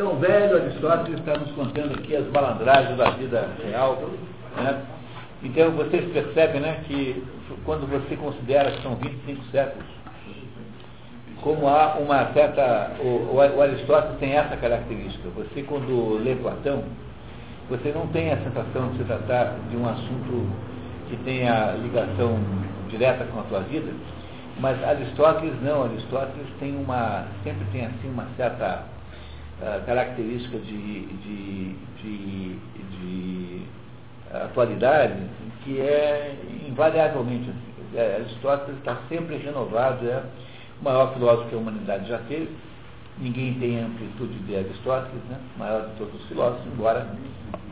Então, o velho Aristóteles está nos contando aqui as malandragens da vida real. Né? Então, vocês percebem né, que quando você considera que são 25 séculos, como há uma certa. O, o Aristóteles tem essa característica. Você, quando lê Platão, você não tem a sensação de se tratar de um assunto que tenha ligação direta com a tua vida, mas Aristóteles não, Aristóteles tem uma, sempre tem assim uma certa uh, característica de, de, de, de atualidade que é invariavelmente assim. Aristóteles está sempre renovado, é o maior filósofo que a humanidade já teve. Ninguém tem amplitude de Aristóteles, né? maior de todos os filósofos, embora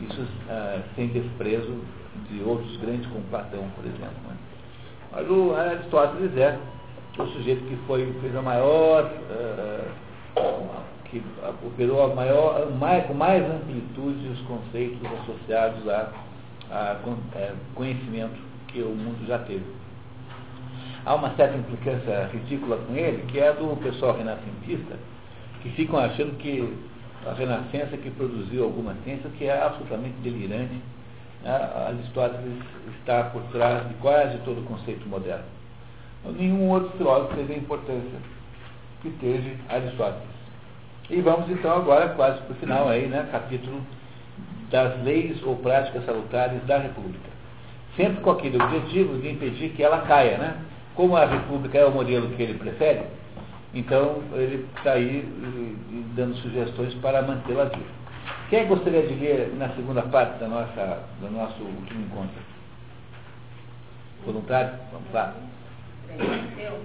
isso uh, sem desprezo de outros grandes como Platão, por exemplo. Né? Mas o Aristóteles é o sujeito que foi, fez a maior, que operou a maior, mais, com mais amplitude os conceitos associados a, a, a é, conhecimento que o mundo já teve. Há uma certa implicância ridícula com ele, que é do pessoal renascentista, que ficam achando que a renascença que produziu alguma ciência, que é absolutamente delirante, né? Aristóteles está por trás de quase todo o conceito moderno. Nenhum outro filósofo teve a importância que teve Aristóteles. E vamos então agora quase para o final aí, né, capítulo das leis ou práticas salutares da República. Sempre com aquele objetivo de impedir que ela caia, né? Como a República é o modelo que ele prefere, então ele está aí dando sugestões para mantê-la viva. Quem gostaria de ler na segunda parte da nossa, do nosso último encontro? Voluntário? Vamos lá. Eu?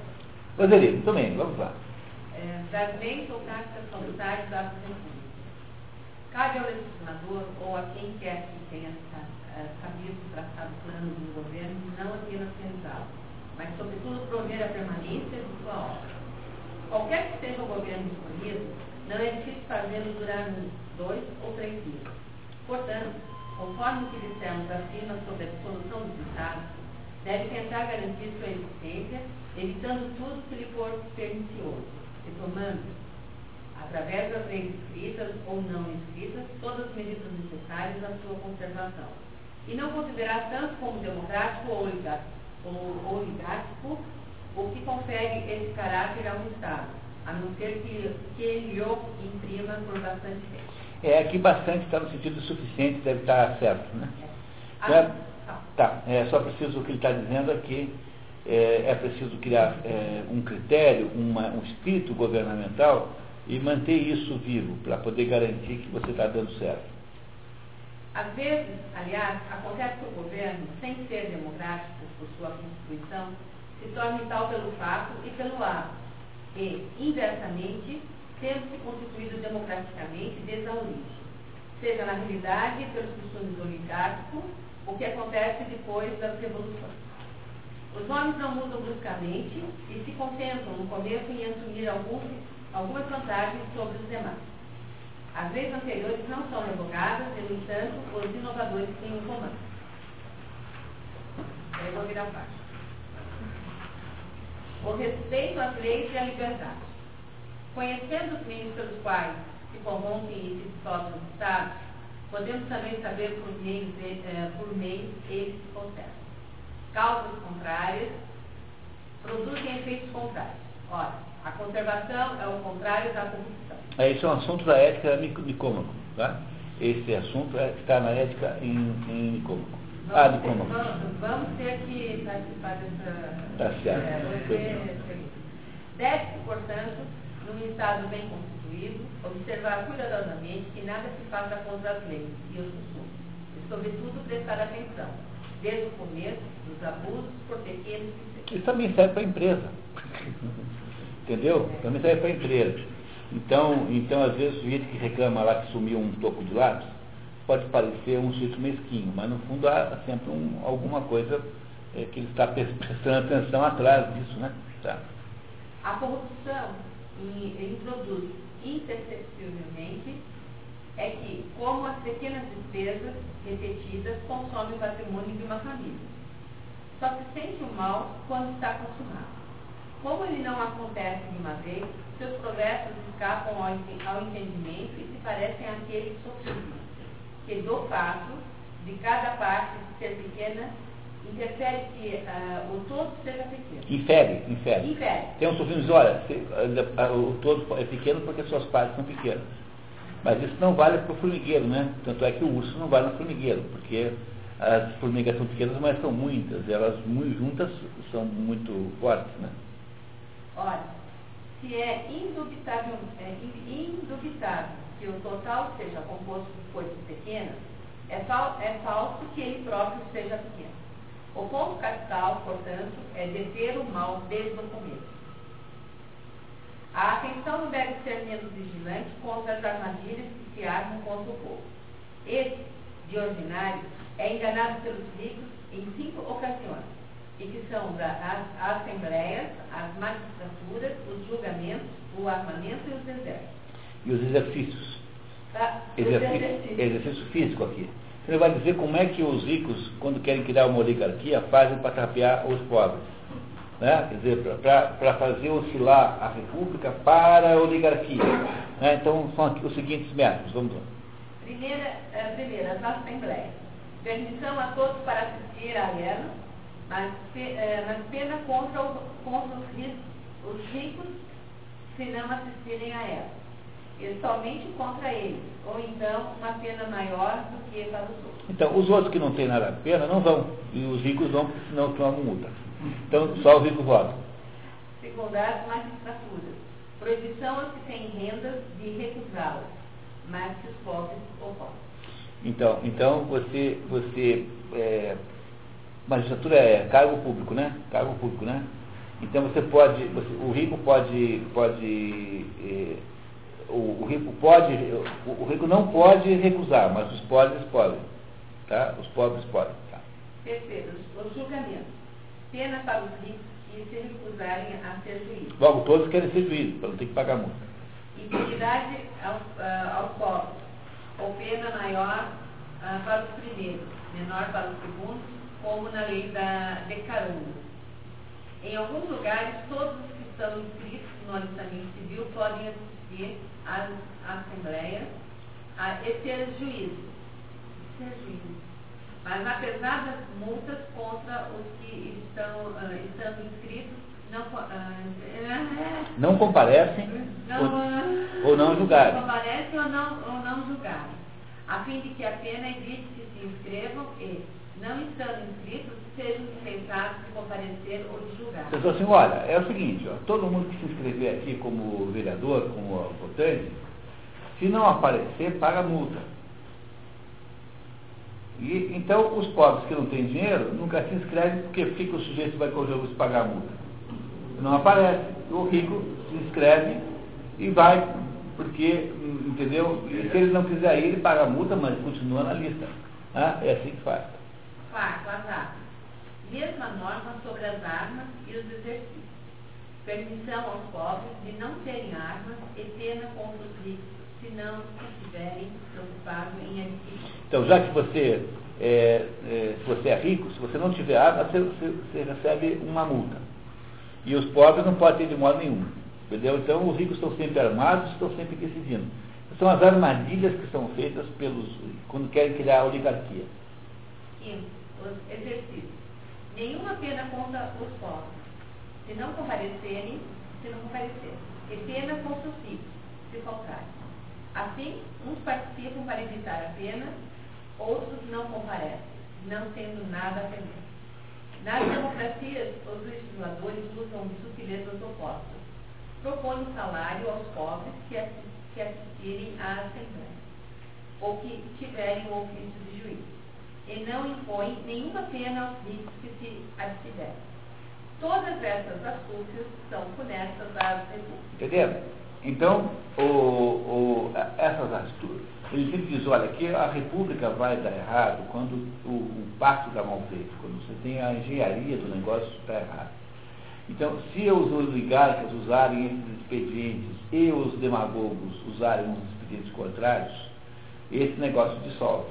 Roseli, também, vamos lá. É, ou práticas salutares da República. Cabe ao legislador ou a quem quer que tenha sabido traçado plano do governo não apenas realizá-lo, mas sobretudo prover a permanência de sua obra. Qualquer que seja o governo escolhido, não é difícil fazê-lo durar um, dois ou três dias. Portanto, conforme o que dissemos acima sobre a dissolução dos Estados, deve tentar garantir sua existência, evitando tudo que lhe for pernicioso, tomando, através das leis escritas ou não escritas, todas as medidas necessárias à sua conservação. E não considerar tanto como democrático ou oligárquico o que confere esse caráter a um Estado, a não ser que, que ele o imprima por bastante tempo. É, aqui bastante está no sentido suficiente, deve estar certo, né? É. Ah, tá. tá, é só preciso, o que ele está dizendo aqui, é, é preciso criar é, um critério, uma, um espírito governamental e manter isso vivo, para poder garantir que você está dando certo. Às vezes, aliás, acontece que o governo, sem ser democrático por sua constituição, se torne tal pelo fato e pelo ato, e, inversamente, tendo-se constituído democraticamente desde a origem, seja na realidade pelos costumes oligárquicos, o que acontece depois das revoluções. Os homens não mudam bruscamente e se concentram no começo em assumir alguns, algumas vantagens sobre os demais. As leis anteriores não são revogadas e, no entanto, os inovadores têm um comando. Eu vou virar parte. O respeito às leis e à liberdade. Conhecendo os meios pelos quais se corrompem e se distorcem os Estados, podemos também saber por meios, eh, por meios eles se conservam. Causas contrárias produzem efeitos contrários. Ora, a conservação é o contrário da corrupção. É, esse é um assunto da ética Nicômaco, tá? Esse assunto é, está na ética em, em Nicômaco. Vamos, ah, Nicômaco. Vamos, vamos ter que participar dessa... Tá certo. É, Deve-se, portanto, num Estado bem constituído, observar cuidadosamente que nada se faça contra as leis e os costumes, e, sobretudo, prestar atenção, desde o começo, dos abusos, por pequenos. Isso também serve para a empresa. Entendeu? Também serve para a empresa. Então, então, às vezes, o sujeito que reclama lá que sumiu um toco de lápis, pode parecer um sujeito mesquinho, mas no fundo há sempre um, alguma coisa é, que ele está prestando atenção atrás disso, né? Tá. A corrupção e introduz imperceptivelmente é que, como as pequenas despesas repetidas consomem o patrimônio de uma família. Só se sente o mal quando está consumado. Como ele não acontece de uma vez, seus progressos escapam ao, ao entendimento e se parecem àqueles sofridos, que do fato de cada parte ser pequena, interfere que uh, o todo seja pequeno. Infere, infere. Infere. Tem um sofrimento que diz, olha, se, o todo é pequeno porque suas partes são pequenas. Mas isso não vale para o formigueiro, né? Tanto é que o urso não vale no formigueiro, porque as formigas são pequenas, mas são muitas. Elas muito juntas são muito fortes, né? Olha, se é indubitável, é indubitável que o total seja composto de coisas pequenas, é, fal, é falso que ele próprio seja pequeno. O ponto capital, portanto, é deter o mal desde o começo. A atenção deve ser menos vigilante contra as armadilhas que se armam contra o povo. Esse, de ordinário, é enganado pelos ricos em cinco ocasiões, e que são as assembleias, as magistraturas, os julgamentos, o armamento e os exércitos. E os exercícios. Exercício, exercício. exercício físico aqui. Você vai dizer como é que os ricos, quando querem criar uma oligarquia, fazem para tapear os pobres. Né? Quer dizer, para fazer oscilar a república para a oligarquia. Né? Então, são aqui os seguintes métodos. Vamos lá. Primeira, é, primeira, as assembleias. Permissão a todos para assistir a ela, mas, é, mas pena contra, o, contra os, ricos, os ricos se não assistirem a ela e somente contra eles, ou então uma pena maior do que para os outros. Então, os outros que não têm nada a pena não vão, e os ricos vão, porque senão tomam multa. Então, só os ricos votam. Secundários magistraturas. Proibição aos que têm rendas de recusá-las, mas que os pobres opõem. Então, então você, você é, magistratura é cargo público, né? Cargo público, né? Então você pode, você, o rico pode, pode é, o, o, rico pode, o, o, rico não pode recusar, mas os pobres podem. Tá? Os pobres podem. Tá? Terceiro, os julgamentos. Pena para os ricos que se recusarem a ser juízes. Logo, todos querem ser juízes, para não ter que pagar multa. Impunidade aos, uh, aos pobres, ou pena maior uh, para os primeiros, menor para os segundos, como na lei da de Caruna. Em alguns lugares, todos os que estão inscritos no alistamento civil podem assistir às assembleias a, e ser juízes. Ser juízes. Mas apesar das multas contra os que estão, uh, estão inscritos, não, uh, não comparecem não, ou, ou não julgarem. Não comparecem ou não, ou não julgarem, a fim de que a pena evite que se inscrevam e, não estando inscritos, sejam dispensados de comparecer ou de julgar. Você assim, olha, é o seguinte, ó, todo mundo que se inscrever aqui como vereador, como votante, se não aparecer, paga multa. E, então, os pobres que não têm dinheiro nunca se inscrevem, porque fica o sujeito vai correr o se pagar a multa. Não aparece. O rico se inscreve e vai, porque, entendeu? E se ele não quiser ir, ele paga a multa, mas continua na lista. Ah, é assim que faz. Quarto, as armas. Mesma norma sobre as armas e os exercícios. Permissão aos pobres de não terem armas e pena contra os ricos, se não estiverem preocupados em adquirir. Então, já que você é, é, se você é rico, se você não tiver arma, você, você, você, recebe uma multa. E os pobres não podem ter de modo nenhum. Entendeu? Então, os ricos estão sempre armados, estão sempre decidindo. São as armadilhas que são feitas pelos quando querem criar a oligarquia. Quinto, os exercícios. Nenhuma pena contra os pobres, se não comparecerem, se não comparecerem. E pena contra os ricos, se faltarem. Assim, uns participam para evitar a pena, outros não comparecem, não tendo nada a temer. Nas democracias, os legisladores usam sutilezas opostas. Propõem salário aos pobres que, que assistirem à Assembleia, ou que tiverem o ofício de juiz, e não impõem nenhuma pena aos ricos que se abstiverem. Todas essas astúcias são funestas às repúblicas. Entendeu? Então, o, o, essas astúcias, ele sempre diz, olha, que a república vai dar errado quando o, o pacto está mal feito, quando você tem a engenharia do negócio está errado. Então, se os oligarcas usarem esses expedientes e os demagogos usarem os expedientes contrários, esse negócio dissolve.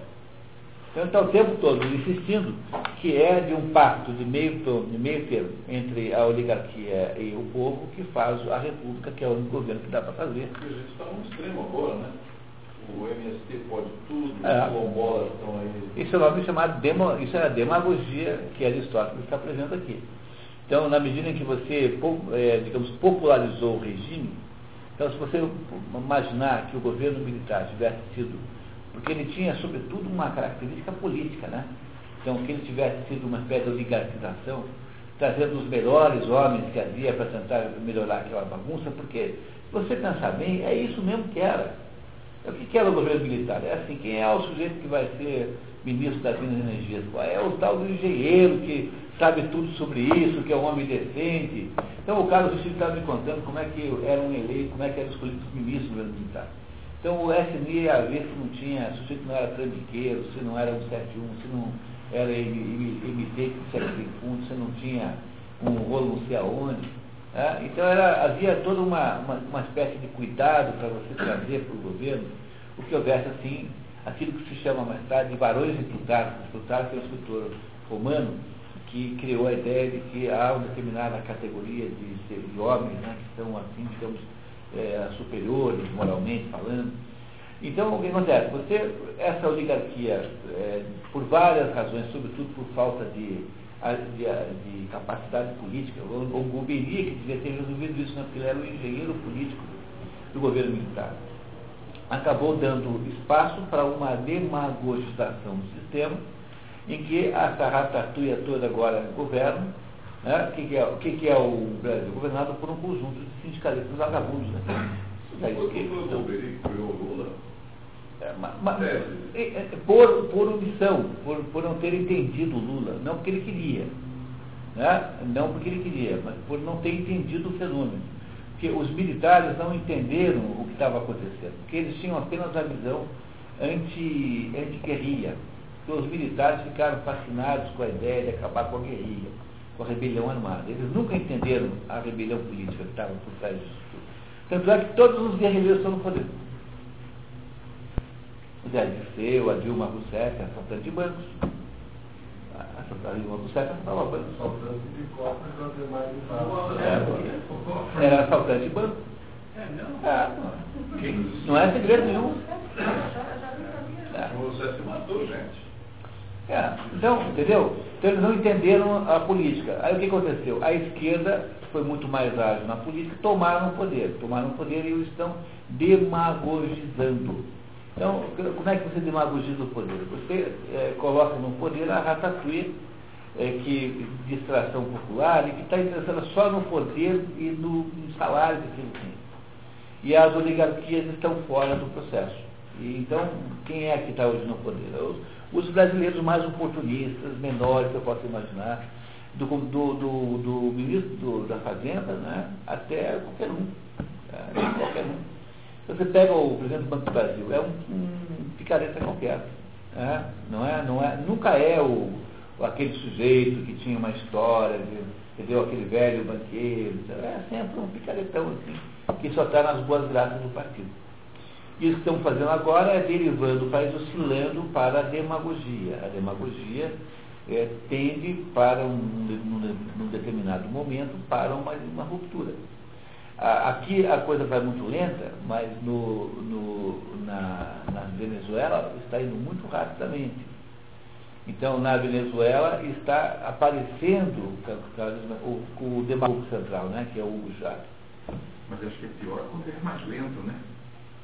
Então, está o tempo todo insistindo que é de um pacto de meio, de meio termo entre a oligarquia e o povo que faz a república, que é o único governo que dá para fazer. Porque a gente está no extremo agora, né? O MST pode tudo, é. os estão aí. Isso é o nome chamado demo, isso é a demagogia que Aristóteles está apresentando aqui. Então, na medida em que você, é, digamos, popularizou o regime, então se você imaginar que o governo militar tivesse sido, porque ele tinha sobretudo uma característica política, né? Então, que ele tivesse sido uma espécie de oligarquização, trazendo os melhores homens que havia para tentar melhorar aquela bagunça, porque, se você pensar bem, é isso mesmo que era. O que era o governo militar? É assim, quem é o sujeito que vai ser ministro das Minas e Energias? É o tal do engenheiro que sabe tudo sobre isso, que é um homem decente. Então o Carlos Vestido estava me contando como é que era um eleito, como é que eram escolhidos os ministros do governo militar. Então o SNI ia ver se não tinha, se o sujeito não era trambiqueiro, se não era 171, se não era MT que serve fundo, se não tinha um rolo não sei aonde. É? Então era, havia toda uma, uma, uma espécie de cuidado para você trazer para o governo o que houvesse assim, aquilo que se chama mais tarde de varões de Plutarco. Plutarco é um escritor romano que criou a ideia de que há uma determinada categoria de, de homens né, que são assim, digamos, é, superiores moralmente falando. Então, o que acontece? Você, essa oligarquia, é, por várias razões, sobretudo por falta de de, de capacidade política. O, o Guberi, que devia ter resolvido isso, né, porque ele era o engenheiro político do governo militar, acabou dando espaço para uma demagogização do sistema, em que a sarratatuia toda agora governa. Né? O, que, que, é, o que, que, é, o Brasil? Governado por um conjunto de sindicalistas vagabundos. Né? Criou Lula? É, mas, é, é, por, por omissão, por, por não ter entendido Lula, não porque ele queria, né? não porque ele queria, mas por não ter entendido o fenômeno. Porque os militares não entenderam o que estava acontecendo, porque eles tinham apenas a visão anti-guerrilha. Anti então, os militares ficaram fascinados com a ideia de acabar com a guerrilha, com a rebelião armada. Eles nunca entenderam a rebelião política que estava por trás disso tudo. Tanto é que todos os guerrilheiros estão no poder o Zé Disseu, a Dilma Rousseff, assaltante de bancos. A Dilma Rousseff assaltava bancos. Assaltante de para ter mais é, Era assaltante de banco. É, não? É, não é segredo nenhum. É. O Rousseff matou gente. É, então, entendeu? Então eles não entenderam a política. Aí o que aconteceu? A esquerda foi muito mais ágil na política, tomaram o poder. Tomaram o poder e o estão demagogizando. Então, como é que você demagogiza o poder? Você é, coloca no poder a ratatouille, é, que distração popular, e que está interessada só no poder e no, no salário que ele tem. E as oligarquias estão fora do processo. E, então, quem é que está hoje no poder? Os, os, brasileiros mais oportunistas, menores que eu posso imaginar, do, do, do, do ministro do, da Fazenda, né, até qualquer um. É, qualquer um. Você pega o presidente do Banco do Brasil, é um, um picareta qualquer. Né? Não é, não é, nunca é o, aquele sujeito que tinha uma história, entendeu? Aquele velho banqueiro. É sempre um picaretão assim, que só está nas boas graças do partido. E o que estão fazendo agora é derivando o país oscilando para a demagogia. A demagogia é, tende para um, num, num determinado momento para uma, uma ruptura. Aqui a coisa vai muito lenta, mas no, no, na, na Venezuela está indo muito rapidamente. Então, na Venezuela está aparecendo o, o demagogo central, né, que é o Hugo Chávez. Mas acho que é pior quando é mais lento, né?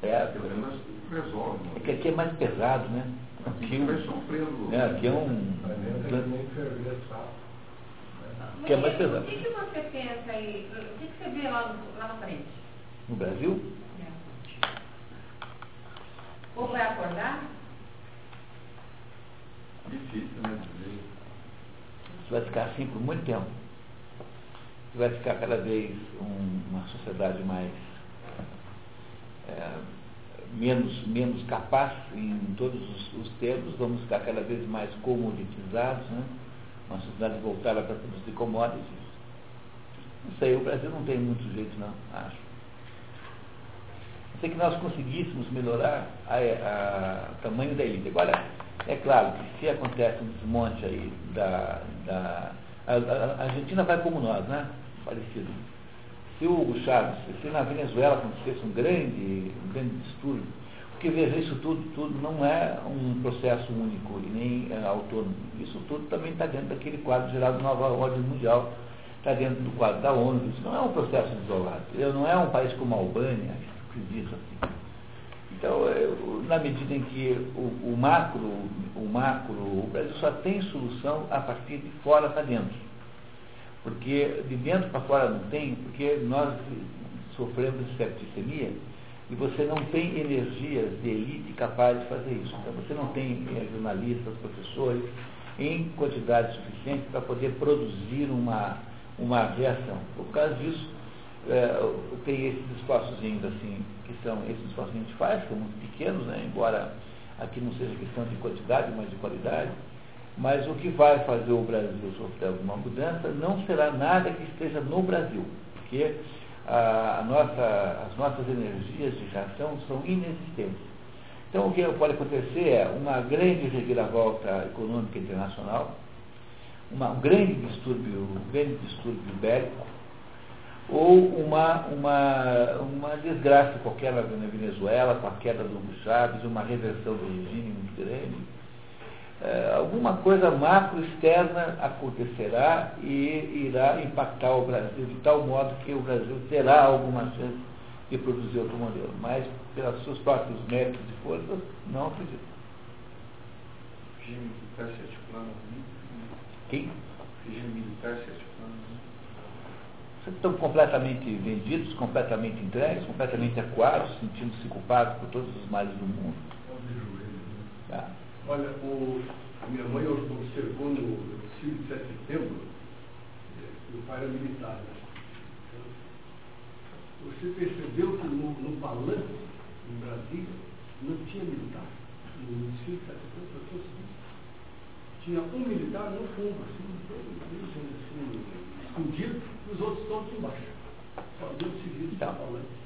É, pelo menos resolve. É que aqui é mais pesado, né? Aqui, aqui vai sofrendo. É, aqui é um. Que é mais pesado. O que, que você pensa aí? O que, que você vê lá, lá na frente? No Brasil? É. Ou vai acordar? Difícil, né? Isso vai ficar assim por muito tempo. Vai ficar cada vez um, uma sociedade mais é, menos, menos capaz em todos os, os termos, vamos ficar cada vez mais comoditizados, né? uma sociedade voltada para produzir commodities. Não sei, o Brasil não tem muito jeito não, acho. Sei que nós conseguíssemos melhorar o tamanho da ilha. Olha, É claro que se acontece um desmonte aí da. da a, a Argentina vai como nós, né? Parecido. Se o Hugo Chaves, se na Venezuela acontecesse um grande, um grande distúrbio, porque veja, isso tudo, tudo não é um processo único e nem é, autônomo. Isso tudo também está dentro daquele quadro geral da nova ordem mundial, está dentro do quadro da ONU. Isso não é um processo isolado. Não é um país como a Albânia que diz assim. Então, eu, na medida em que o, o, macro, o macro, o Brasil só tem solução a partir de fora para dentro. Porque de dentro para fora não tem, porque nós sofremos de septicemia e você não tem energias de elite capazes de fazer isso. Então você não tem eh, jornalistas, professores em quantidade suficiente para poder produzir uma, uma reação. Por causa disso, é, tem esses esforços assim, que são esses a gente faz, são muito pequenos, né, embora aqui não seja questão de quantidade, mas de qualidade. Mas o que vai fazer o Brasil sofrer alguma mudança não será nada que esteja no Brasil, porque a, a nossa, as nossas energias de reação são inexistentes. Então, o que pode acontecer é uma grande reviravolta econômica internacional, uma, um grande distúrbio, um grande distúrbio bélico, ou uma, uma, uma desgraça qualquer na Venezuela, com a queda do Hugo Chávez, uma reversão do regime muito grande é, alguma coisa macro externa acontecerá e irá impactar o Brasil de tal modo que o Brasil terá alguma chance de produzir outro modelo. Mas, pelos seus próprios méritos e forças, não acredito. Regime militar se articulando. Quem? Regime militar se articulando. Estão completamente vendidos, completamente entregues, completamente acuados, sentindo-se culpados por todos os males do mundo. Tá. Olha, o, minha mãe observou no desfile de 7 de setembro, eh, meu pai era militar. Né? Você percebeu que no, no palanque, em Brasília, não tinha militar. No desfile de 7 de setembro, foi assim. Tinha um militar no fundo, assim, assim, escondido, e os outros todos embaixo. Só deu civil tá. palanque.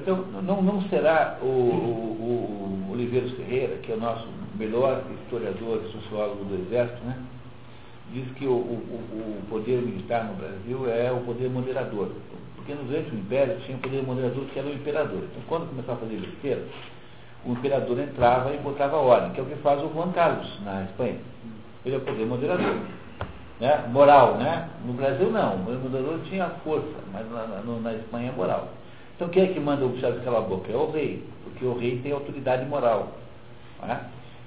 Então, não, não será o, o, o Oliveiros Ferreira, que é o nosso melhor historiador e sociólogo do Exército, né? diz que o, o, o, poder militar no Brasil é o poder moderador. Porque no durante o Império tinha o poder moderador que era o imperador. Então, quando começava a fazer besteira, o imperador entrava e botava ordem, que é o que faz o Juan Carlos na Espanha. Ele é o poder moderador. Né? Moral, né? No Brasil não, o moderador tinha força, mas na, na, na Espanha é moral. Então quem é que manda o Chaves calar a boca? É o rei, porque o rei tem autoridade moral. É?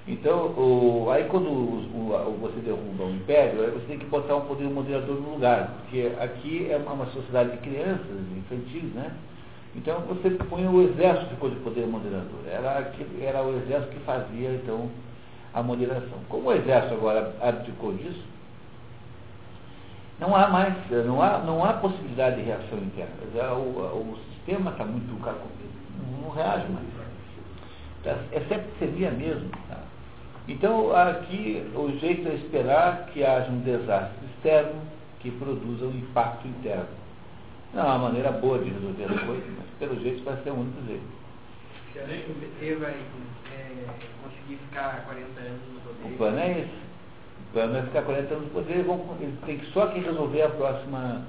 Então, o, aí quando o, o, você derruba o império, aí você tem que botar um poder moderador no lugar, porque aqui é uma, uma sociedade de crianças, infantis, né? Então você põe o exército ficou de poder moderador. Era, era o exército que fazia, então, a moderação. Como o exército agora abdicou disso, não há mais, não há, não há possibilidade de reação interna. O, o sistema está muito não, não reage mais. Tá? É septicemia mesmo. Tá? Então, aqui o jeito é esperar que haja um desastre externo que produza um impacto interno. Não é uma maneira boa de resolver as coisas, mas pelo jeito vai ser o único jeito. Que o PT vai é, conseguir ficar 40 anos no poder? O plano é esse. O plano é ficar 40 anos no poder. Eles tem que só quem resolver a próxima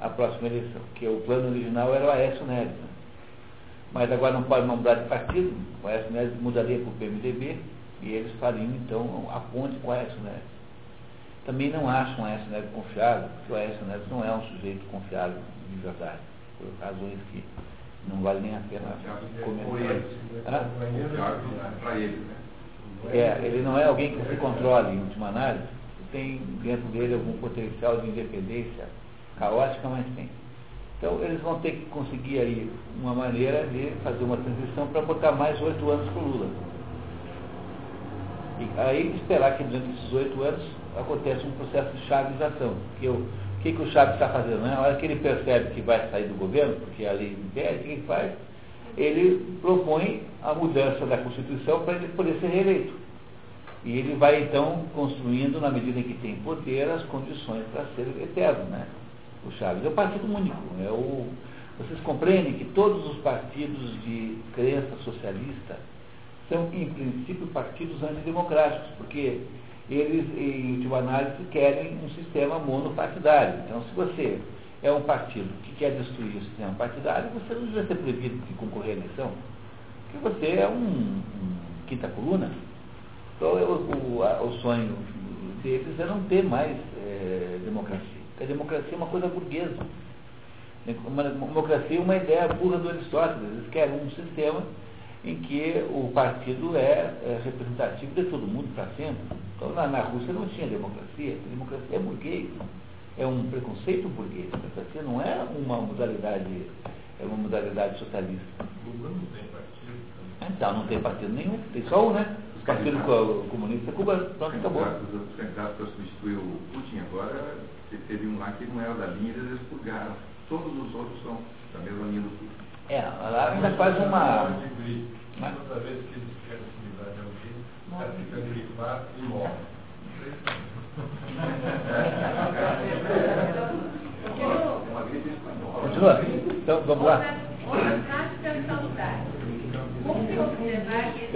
a próxima eleição, que o plano original era o Aécio Neves. Né? Mas agora não pode mudar de partido, o Aécio Neves mudaria para o PMDB e eles fariam então a ponte com o Aécio Neves. Também não acham o Aécio Neves confiável, porque o Aécio Neves não é um sujeito confiável de verdade, por razões que não vale nem a pena comentar. É, ele não é alguém que se controle em última análise, tem dentro dele algum potencial de independência caótica, mas tem. Então eles vão ter que conseguir aí uma maneira de fazer uma transição para botar mais oito anos para o Lula. E aí esperar que durante esses oito anos aconteça um processo de chavização. Que o que, que o Chaves está fazendo? Né? Na hora que ele percebe que vai sair do governo, porque a lei impede, o que ele faz? Ele propõe a mudança da Constituição para ele poder ser reeleito. E ele vai então construindo, na medida em que tem poder, as condições para ser eterno. Né? O Chaves. É o partido único. É o, vocês compreendem que todos os partidos de crença socialista são, em princípio, partidos antidemocráticos, porque eles, em última análise, querem um sistema monopartidário. Então, se você é um partido que quer destruir o sistema partidário, você não deve ser proibido de concorrer à eleição, porque você é um, um quinta coluna. Então, o, o, a, o sonho deles é não ter mais é, democracia. A democracia é uma coisa burguesa. Uma democracia é uma ideia burra do Aristóteles. Eles querem um sistema em que o partido é, é representativo de todo mundo para sempre. Então, na, na, Rússia não tinha democracia. A democracia é burguês. É um preconceito burguês. A democracia não é uma modalidade, é uma modalidade socialista. Cuba não tem partido. Então, não tem partido nenhum. Tem só um, né? O Partido Comunista Cuba, pronto, acabou. Os outros candidatos para substituir o Putin agora, teve um lá que não era da linha, eles expurgaram. Todos os outros são da mesma linha do Putin. É, lá ainda faz uma. Toda vez que eles querem se livrar de alguém, o cara fica grifado e morre. Continua? Então, vamos lá. Outra prática salutar. Como se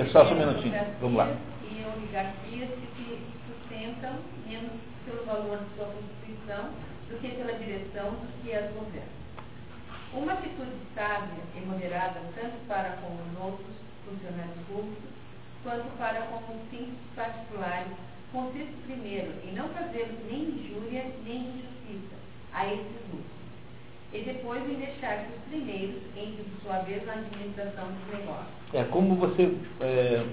que Pessoal, só um minutinho. Vamos lá. E oligarquias se sustentam menos pelo valor de sua constituição do que pela direção dos que as governam. Uma atitude sábia e moderada tanto para com os outros funcionários públicos quanto para com os fins particulares consiste primeiro em não fazer nem injúria nem injustiça a esses últimos e depois em deixar que os primeiros entrem de sua vez na administração dos negócios. É como você é,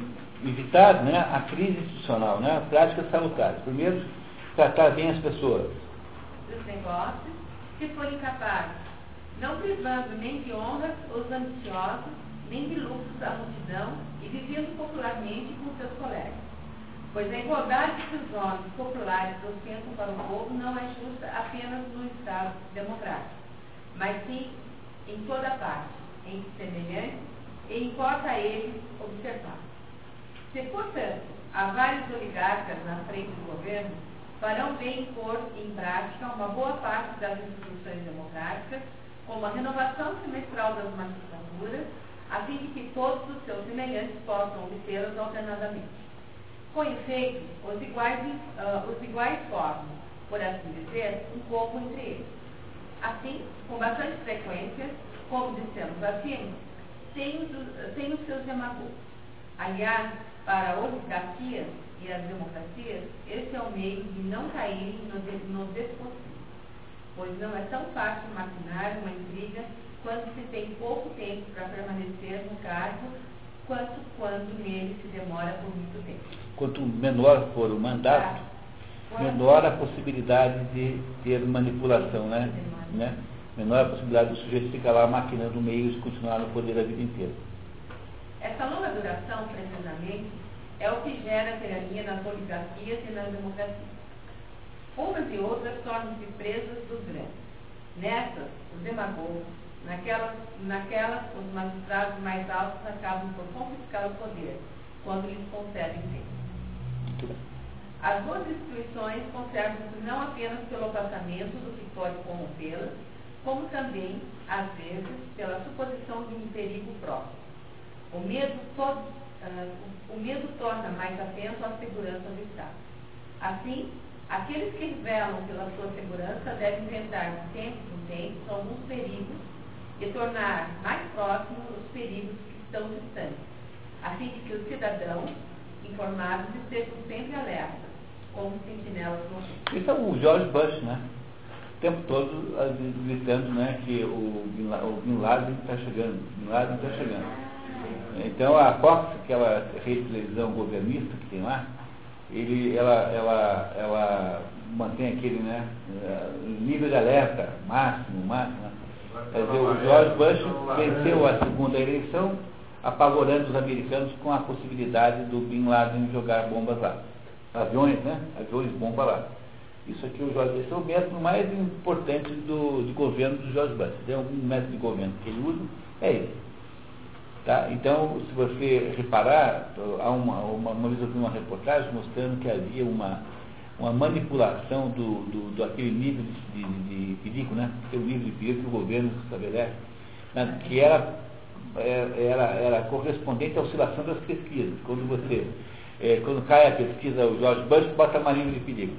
evitar né, a crise institucional, né, práticas salutares. Primeiro, tratar bem as pessoas. Dos negócios, se forem capazes não privando nem de honras os ambiciosos, nem de lucros a multidão, e vivendo popularmente com seus colegas. Pois a igualdade que os homens populares ostentam para o povo não é justa apenas no Estado democrático, mas sim em toda parte, em semelhante, e importa a eles observar. Se, portanto, há vários oligarcas na frente do governo, farão bem pôr em prática uma boa parte das instituições democráticas como a renovação semestral das magistraturas, a fim de que todos os seus semelhantes possam obtê-las alternadamente. Com efeito, os iguais, uh, os iguais formam, por assim dizer, um pouco entre eles. Assim, com bastante frequência, como dissemos acima, tem os, tem os seus demagogos. Aliás, para a oligarquia e as democracias, esse é o meio de não caírem no, no despotismo pois não é tão fácil maquinar uma intriga quando se tem pouco tempo para permanecer no cargo, quanto quando nele se demora por muito tempo. Quanto menor for o mandato, menor a possibilidade de ter manipulação, né? né? Menor a possibilidade do sujeito ficar lá maquinando meios de continuar no poder a vida inteira. Essa longa duração, precisamente, é o que gera a tirania nas oligarquias e nas democracias. Umas e outras tornam-se presas dos grandes. Nessas, os demagogos, naquelas, naquelas, os magistrados mais altos acabam por confiscar o poder, quando lhes concedem tempo. As duas instituições conservam-se não apenas pelo passamento do que pode corrompê-las, como também, às vezes, pela suposição de um perigo próximo. O medo, uh, o medo torna mais atento à segurança do Estado. Assim, Aqueles que velam pela sua segurança devem enfrentar de tempo em tempo alguns perigos e tornar mais próximos os perigos que estão distantes, a fim de que os cidadãos informados estejam sempre alertas, como sentinelas Isso é o George Bush, né? O tempo todo gritando né, que o Bin Laden está chegando, Bin Laden está chegando. Então a Fox, aquela rede de televisão governista que tem lá, ele, ela, ela, ela mantém aquele né, nível de alerta máximo, máximo. Né? Quer dizer, o George Bush venceu a segunda eleição, apavorando os americanos com a possibilidade do Bin Laden jogar bombas lá. Aviões, né? Aviões bomba lá. Isso aqui o George Bush é o método mais importante do, de governo do George Bush. Tem algum método de governo que ele usa, é esse. Tá? Então, se você reparar, há uma, uma, uma vez eu vi uma reportagem mostrando que havia uma, uma manipulação do, do, do aquele nível de, de, de perigo, né? Um nível de perigo que o governo estabelece, né? que era é, era, era correspondente à oscilação das pesquisas. Quando você, é, quando cai a pesquisa, o George Bush bota Marinho de perigo.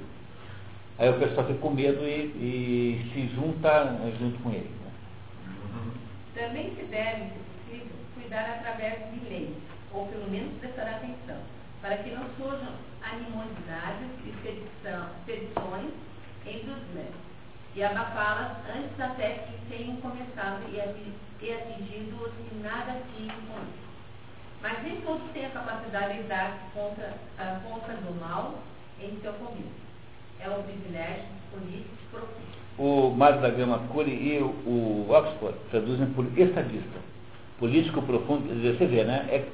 Aí o pessoal fica com medo e, e se junta junto com ele. Né? Também se deve, se possível, cuidar através de leis, ou pelo menos prestar atenção, para que não surjam animosidades e expedições entre os médicos e abafá-las antes até que tenham começado e atingido os que nada tinham com isso. Mas nem todos têm a capacidade de dar contra, a conta do mal em seu convívio. É o privilégio dos políticos profundos. O Mário da Gama Cury e o, Oxford traduzem por estadista. Político profundo, você vê, né? É,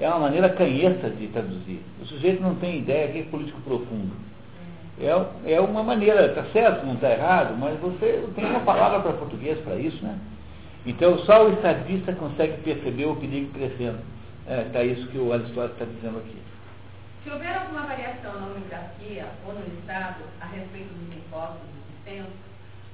é uma maneira canheta de traduzir. O sujeito não tem ideia que é político profundo é, é uma maneira, está certo, não está errado, mas você tem uma palavra para português para isso, né? Então só o estadista consegue perceber o perigo crescendo. Está é, tá isso que o Aristóteles está dizendo aqui. Se houver alguma variação na oligarquia ou no Estado a respeito dos impostos existentes,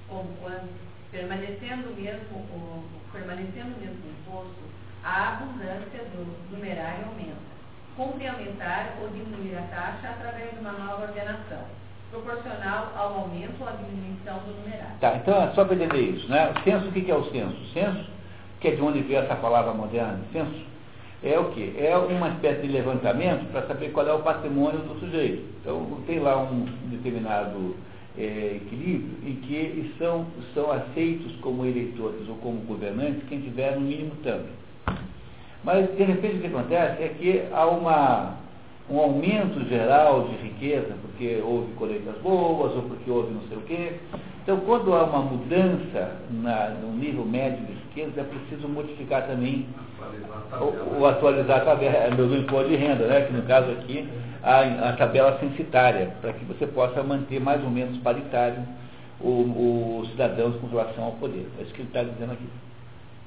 como quando, permanecendo mesmo o, permanecendo o mesmo imposto, a abundância do numerário aumenta. Cumpre aumentar ou diminuir a taxa através de uma nova ordenação proporcional ao aumento ou à diminuição do numerário. Tá, então é só para entender isso, né? O censo, o que é o censo? O censo, que é de onde veio essa palavra moderna, censo, é o que? É uma espécie de levantamento para saber qual é o patrimônio do sujeito. Então tem lá um determinado é, equilíbrio em que são, são aceitos como eleitores ou como governantes quem tiver no mínimo tanto. Mas de repente o que acontece é que há uma um aumento geral de riqueza, porque houve colheitas boas ou porque houve não sei o quê. Então, quando há uma mudança na, no nível médio de riqueza, é preciso modificar também ou, atualizar a tabela do imposto de renda, né? que no caso aqui a, a tabela censitária, para que você possa manter mais ou menos paritário os cidadãos com relação ao poder. É isso que ele está dizendo aqui.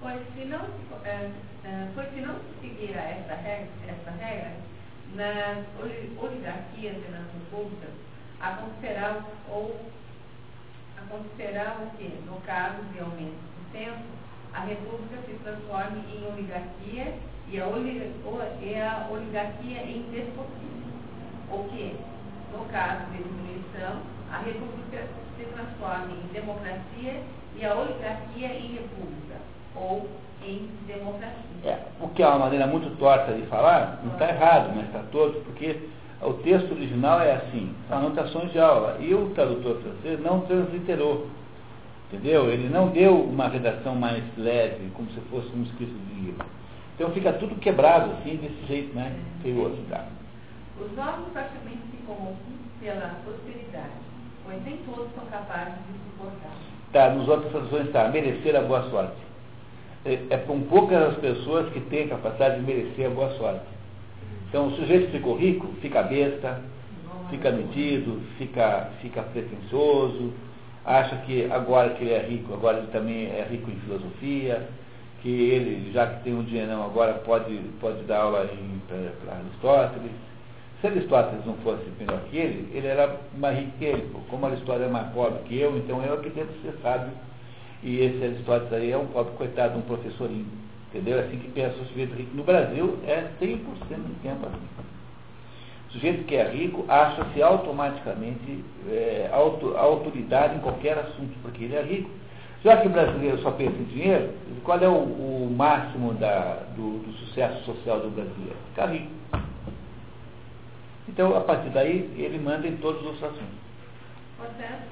Pois se não, é, é, pois se não se seguir essa regra, essa regra nas oligarquias e nas repúblicas, acontecerá, ou, acontecerá o que, no caso de aumento do censo, a república se transforme em oligarquia e a, e a oligarquia em despotismo. O que, no caso de diminuição, a república se transforme em democracia e a oligarquia em república, ou em democracia. É, o que é uma maneira muito torta de falar, não está errado, mas está torto, porque o texto original é assim, são anotações de aula, e o tradutor francês não transliterou. Entendeu? Ele não deu uma redação mais leve, como se fosse um escrito de livro. Então fica tudo quebrado, assim, desse jeito, né? Feioso, tá? Os novos praticamente se corrompem pela prosperidade, pois nem todos são capazes de suportar. Tá, nos outras traduções está, merecer a boa sorte é, é com poucas as pessoas que têm a capacidade de merecer a boa sorte. Então, o sujeito ficou rico, fica besta, fica metido, fica, fica pretensioso, acha que agora que ele é rico, agora ele também é rico em filosofia, que ele, já que tem um dinheirão, agora pode, pode dar aula para Aristóteles. Se Aristóteles não fosse melhor que ele, ele era mais rico que ele. Como Aristóteles é mais pobre que eu, então eu é que devo ser sábio e esse Aristóteles aí é um pobre coitado, um professorinho. Entendeu? É assim que pensa o sujeito rico. No Brasil é 100% do tempo assim. O sujeito que é rico acha-se automaticamente é, auto, autoridade em qualquer assunto, porque ele é rico. Já que o brasileiro só pensa em dinheiro, qual é o, o máximo da, do, do, sucesso social do brasileiro? Ficar rico. Então, a partir daí, ele manda em todos os assuntos. Portanto,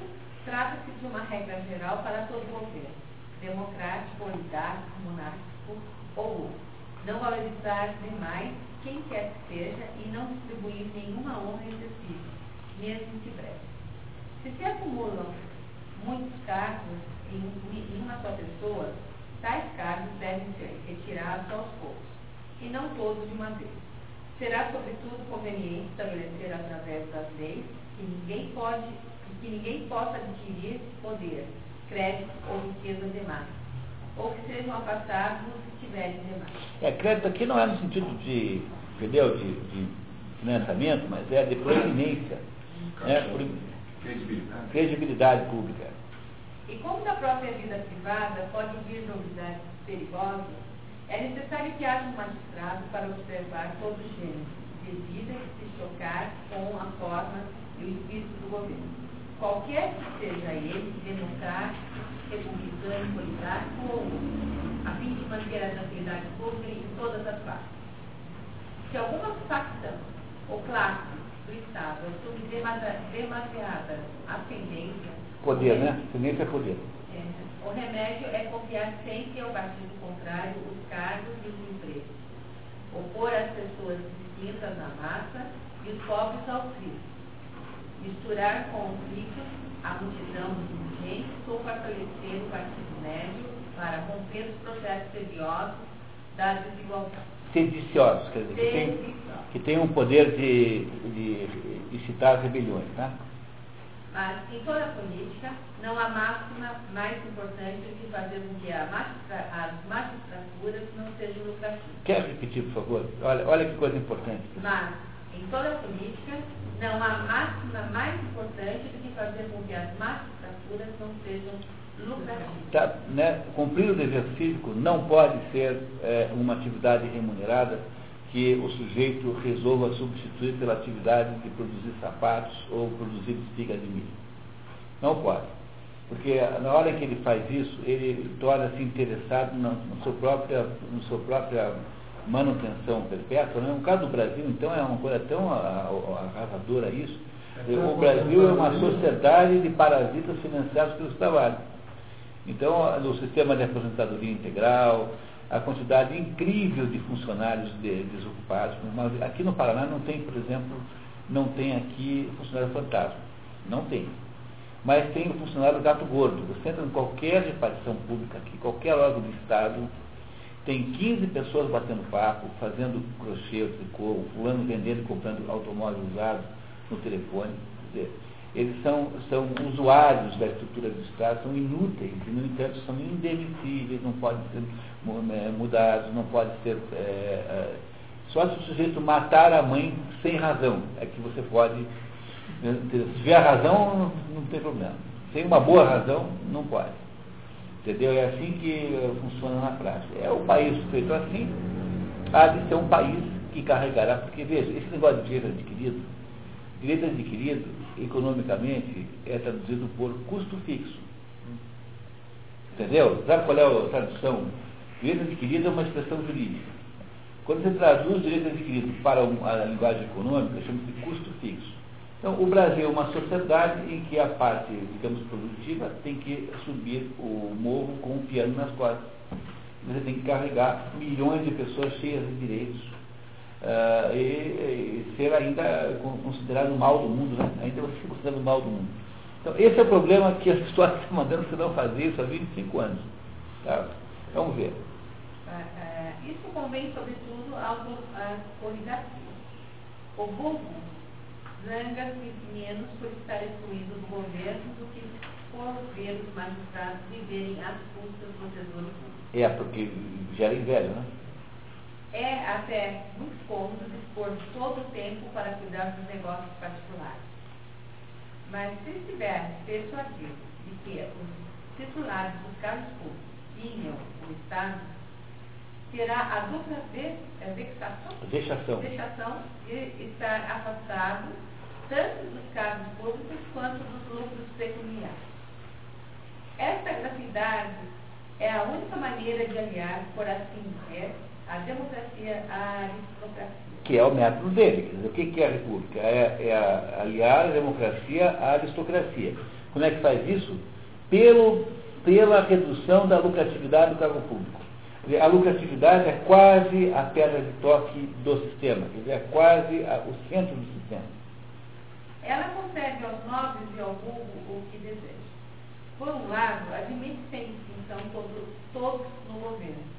Trata-se de uma regra geral para todo governo, democrático, oligárquico, monárquico ou outro. Não valorizar demais quem quer que seja e não distribuir nenhuma honra excessiva, mesmo que breve. Se se acumulam muitos cargos em, em uma só pessoa, tais cargos devem ser retirados aos poucos, e não todos de uma vez. Será, sobretudo, conveniente estabelecer através das leis que ninguém pode que ninguém possa adquirir poder, crédito ou riqueza demais, ou que sejam afastados os que tiverem demais. É, crédito aqui não é no sentido de, entendeu, de, de financiamento, mas é de proeminência, né, credibilidade. credibilidade pública. E como da própria vida privada pode vir novidades perigosas, É necessário que haja um magistrado para observar todo o gênero, de vida e se chocar com a forma e o espírito do governo. Qualquer que seja ele, democrático, republicano, político ou a fim de manter a tranquilidade pública em todas as partes. Se alguma facção ou classe do Estado assume demasiada ascendência. Poder, né? Ascendência é poder. É, o remédio é confiar sempre ao partido contrário os cargos e os empregos. Opor as pessoas distintas na massa e os pobres ao Cristo. Misturar conflitos a multidão dos indigentes ou fortalecer o partido médio para romper os processos tediosos da desigualdade. Sediciosos, quer dizer, que tem, que tem um poder de, de incitar rebeliões, tá? Mas, em toda a política, não há máxima mais importante do que fazer com que magistra, as magistraturas não sejam lucrativas. Quer repetir, por favor? Olha, olha que coisa importante. Mas, em toda a política, não há máxima mais importante do que fazer com que as magistraturas não sejam lucrativas. Tá, né? Cumprir o dever cívico não pode ser é, uma atividade remunerada que o sujeito resolva substituir pela atividade de produzir sapatos ou produzir espiga de milho. Não pode. Porque na hora que ele faz isso, ele torna-se interessado na, na, sua própria, na sua manutenção perpétua. Né? No caso do Brasil, então, é uma coisa tão arrasadora isso. O Brasil é uma sociedade de parasitas financiados pelos trabalhos. Então, no sistema de aposentadoria integral, a quantidade incrível de funcionários de, desocupados. Mas aqui no Paraná não tem, por exemplo, não tem aqui funcionário fantasma. Não tem. Mas tem o funcionário gato gordo. Você entra em qualquer repartição pública aqui, qualquer órgão do Estado, tem 15 pessoas batendo papo, fazendo crochê, tricô, fulano vendendo e comprando automóveis usados no telefone. Dizer, eles são, são usuários da estrutura do Estado, são inúteis, e, no entanto, são indemissíveis, não podem ser é, mudados, não podem ser. É, é, só se o sujeito matar a mãe sem razão, é que você pode. Né, se tiver razão, não tem problema. Sem uma boa razão, não pode. Entendeu? É assim que funciona na prática. É o país feito assim, há de ser um país que carregará, porque veja, esse negócio de direito adquirido, direito adquirido economicamente é traduzido por custo fixo. Entendeu? Sabe qual é a tradução? Direito adquirido é uma expressão jurídica. Quando você traduz direito adquirido para a linguagem econômica, chama-se custo fixo. Então, o Brasil é uma sociedade em que a parte, digamos, produtiva tem que subir o morro com um piano nas costas. Você tem que carregar milhões de pessoas cheias de direitos uh, e, e, ser ainda considerado o mal do mundo, né? ainda você considerado o mal do mundo. Então, esse é o problema que as pessoas estão mandando você não fazer isso há 25 anos. Tá? Vamos ver. Uh, isso convém, sobretudo, aos oligarquias. O burro zanga-se menos por estar excluído do governo do que por ver os magistrados viverem às custas do tesouro público. É, porque gera inveja, né? É até muito cômodo dispor todo o tempo para cuidar dos negócios particulares. Mas se estiver persuadido de que os titulares dos cargos públicos tinham o Estado, terá a dupla é, vexação, vexação. vexação de estar afastado tanto dos cargos públicos quanto dos lucros pecuniários. Esta gratuidade é a única maneira de aliar, por assim dizer, a democracia à aristocracia. Que é o método dele. o que é a república? É, é aliar a democracia à aristocracia. Como é que faz isso? Pelo, pela redução da lucratividade do cargo público. A lucratividade é quase a pedra de toque do sistema, quer dizer, é quase a, o centro do sistema. Ela concede aos nobres e ao vulgo o que deseja. Por um lado, admite sem distinção todos, todos no governo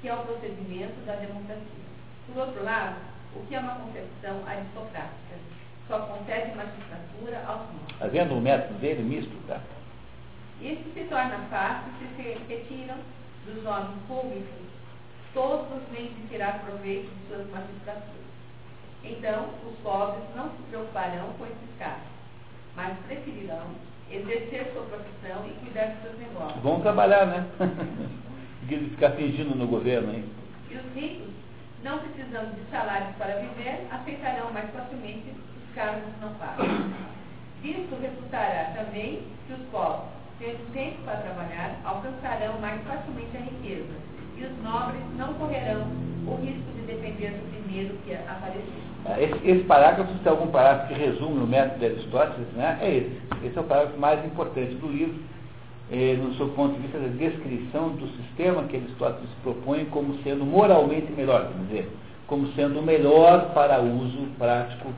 que é o procedimento da democracia. Por outro lado, o que é uma concepção aristocrática? Só concede magistratura aos nobres. Está vendo o método dele misto, tá? Isso se torna fácil se se retiram dos homens públicos todos nem de tirar proveito de suas magistraturas. Então, os pobres não se preocuparão com esses casos, mas preferirão exercer sua profissão e cuidar de seus negócios. Vão trabalhar, né? que ficar fingindo no governo, hein? E os ricos, não precisando de salários para viver, aceitarão mais facilmente os cargos não pagos. Disso resultará também que os pobres, tendo tempo para trabalhar, alcançarão mais facilmente a riqueza, e os nobres não correrão o risco de depender do primeiro que aparecer. Ah, esse, esse, parágrafo, se tem algum parágrafo que resume o método de Aristóteles, né, é esse. Esse é o parágrafo mais importante do livro, eh, no seu ponto de vista da descrição do sistema que Aristóteles propõe como sendo moralmente melhor, quer dizer, como sendo o melhor para uso prático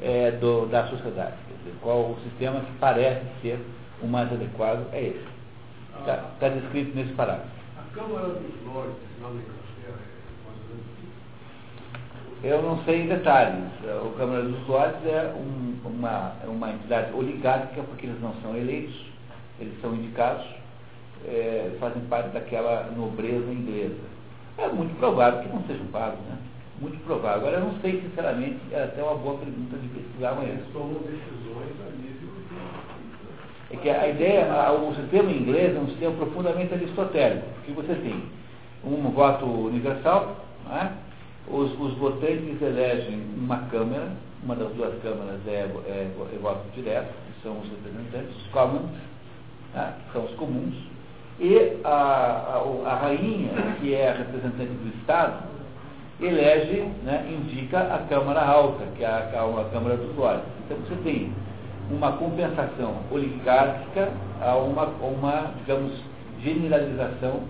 eh, do, da sociedade. Quer dizer, qual o sistema que parece ser o mais adequado é esse. Está tá descrito nesse parágrafo. A Câmara dos Lordes, na Inglaterra, é eu não sei em detalhes. O Câmara dos Lordes é um, uma, é uma entidade oligárquica, porque eles não são eleitos, eles são indicados, é, fazem parte daquela nobreza inglesa. É muito provável que não sejam pagos, né? Muito provável. Agora, eu não sei, sinceramente, é até uma boa pergunta de pesquisar amanhã. Eles tomam decisões a nível é que a ideia, o sistema inglês é um sistema profundamente aristotélico, porque você tem um voto universal, é? os, os, votantes elegem uma Câmara, uma das duas câmaras é, é, é voto direto, que são os representantes, os commons, é? que são os comuns, e a, a, a, rainha, que é a representante do Estado, elege, né, indica a Câmara Alta, que é a, a Câmara dos Lordes. Então você tem uma compensação oligárquica a uma, uma digamos, generalização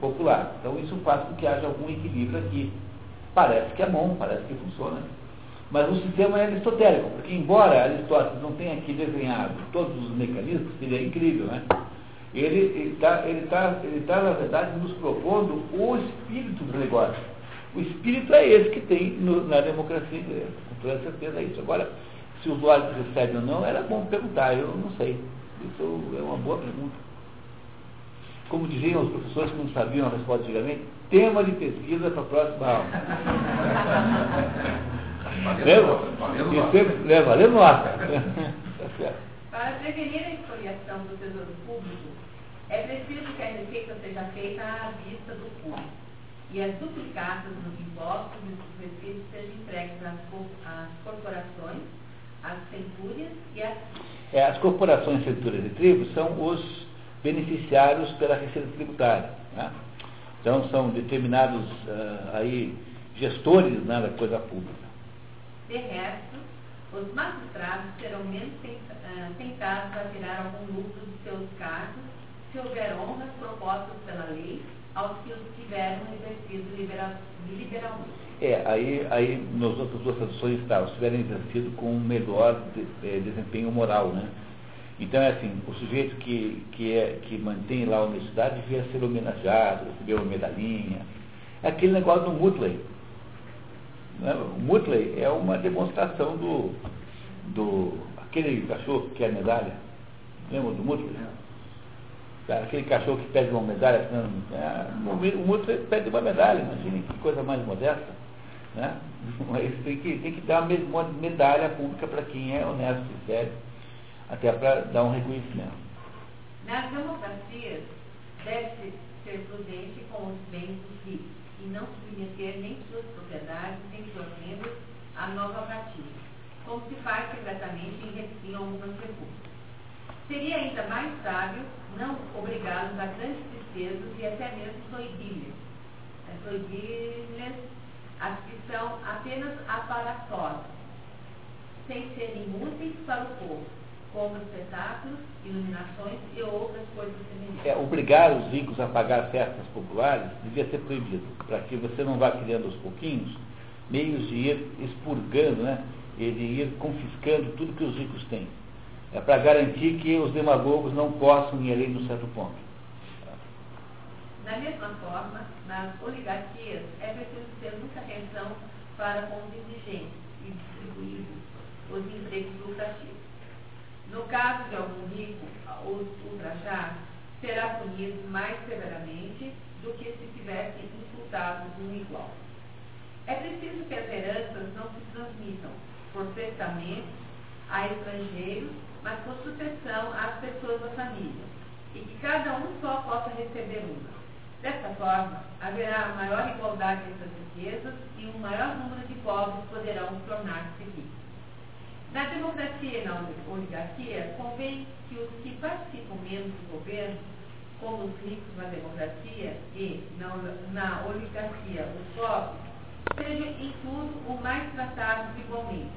popular. Então isso faz com que haja algum equilíbrio aqui. Parece que é bom, parece que funciona. Mas o sistema é aristotélico, porque embora Aristóteles não tenha aqui desenhado todos os mecanismos, seria incrível, né? Ele está, ele tá, ele tá, na verdade, nos propondo o espírito do negócio. O espírito é esse que tem no, na democracia inglesa, com toda certeza é isso. Agora, se os lords recebem ou não, era bom perguntar, eu não sei. Isso é uma boa pergunta. Como diziam os professores que não sabiam a resposta antigamente, tema de pesquisa para a próxima aula. Valeu, leva, valeu nota. Para prevenir a expoliação do tesouro público, é preciso que a receita seja feita à vista do público e as duplicatas nos impostos e dos receitos sejam entregues às corporações as centúrias e as... É, as corporações, centúrias e tribos são os beneficiários pela receita tributária. Né? Então, são determinados uh, aí, gestores né, da coisa pública. De resto, os magistrados serão menos ah, tentados a tirar algum lucro de seus cargos se houver honras propostas pela lei aos que os tiveram exercido liberalmente. É, aí, aí nas outras duas traduções está, se tiverem exercido com um melhor de, é, desempenho moral, né? Então é assim, o sujeito que, que, é, que mantém lá a universidade devia ser homenageado, receber uma medalhinha. É aquele negócio do Mutley. Né? O Mutley é uma demonstração do, do aquele cachorro que quer medalha. Lembra do Mutley? Aquele cachorro que pede uma medalha, é, o Mutley pede uma medalha, imagine que coisa mais modesta. Né? Mas tem que, tem que dar uma medalha pública para quem é honesto e sério, até para dar um reconhecimento. Nas democracias, deve-se ser prudente com os bens dos ricos e não submeter nem suas propriedades, nem suas rendas à nova prática, como se faz secretamente em, em algumas repúblicas. Seria ainda mais sábio não obrigá-los a grandes despesas e até mesmo proibi-lhes. É, proibir-lhes as que são apenas aparatórias, sem serem úteis para o povo, como espetáculos, iluminações e outras coisas semelhantes. É, obrigar os ricos a pagar festas populares devia ser proibido, para que você não vá criando aos pouquinhos meios de ir expurgando, né, e de ir confiscando tudo que os ricos têm. É para garantir que os demagogos não possam ir além de um certo ponto. Da mesma forma, nas oligarquias é preciso ter muita atenção para com os indigentes e distribuir os empregos lucrativos. No caso de algum rico os ultrajar, será punido mais severamente do que se tivessem insultado um igual. É preciso que as heranças não se transmitam por testamento a estrangeiros, mas por sucessão às pessoas da família, e que cada um só possa receber uma Dessa forma, haverá maior igualdade entre as riquezas e um maior número de pobres poderão tornar-se ricos. Na democracia e na oligarquia, convém que os que participam menos do governo, como os ricos na democracia e na, na oligarquia os pobres, sejam em tudo o mais tratados igualmente,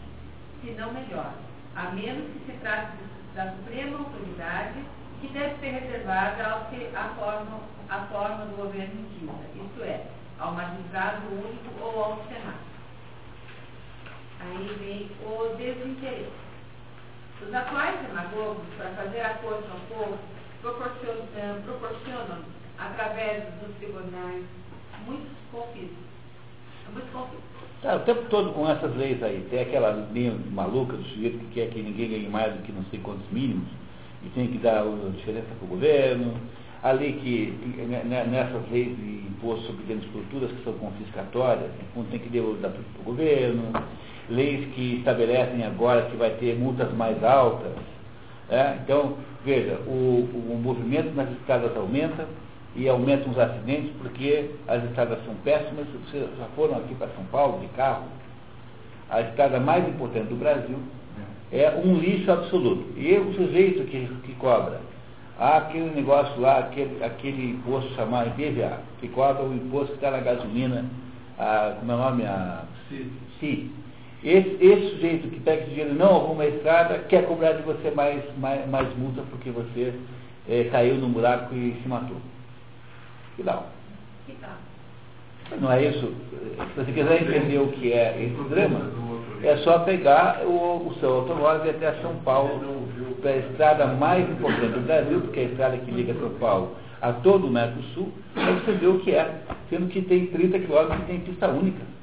se não melhor, a menos que se trate da suprema autoridade que deve ser reservada ao que a forma, a forma do governo indica, isto é, ao magistrado único ou ao Senado. Aí vem o desinteresse. Os atuais demagogos, para fazer a coisa um pouco, proporcionam, eh, proporcionam, através dos tribunais, muitos conflitos. Conflitos. Tá, o tempo todo com essas leis aí, tem aquela linha maluca do sujeito que quer que ninguém ganhe mais do que não sei quantos mínimos, e tem que dar a diferença para o governo, a lei que, nessas leis de imposto sobre grandes estruturas que são confiscatórias, tem que devolver tudo para o governo, leis que estabelecem agora que vai ter multas mais altas. É? Então, veja, o, o movimento nas estradas aumenta e aumentam os acidentes porque as estradas são péssimas. Vocês já foram aqui para São Paulo de carro? A estrada mais importante do Brasil é um lixo absoluto. E o sujeito que, que cobra aquele negócio lá, aquele, aquele imposto chamado IPVA, que cobra o imposto que está na gasolina, a, como é o nome? A, Si. Esse, esse sujeito que pega esse dinheiro não arruma a estrada, quer cobrar de você mais, mais, mais multa porque você é, caiu no buraco e se matou. Que tal? Que tal? Não é isso? Se você quiser entender o que é esse drama, é só pegar o, o seu automóvel e ir até São Paulo, para a estrada mais importante do Brasil, porque é a estrada que liga São Paulo a todo o Mercosul, para você ver o que é, sendo que tem 30 quilômetros e tem pista única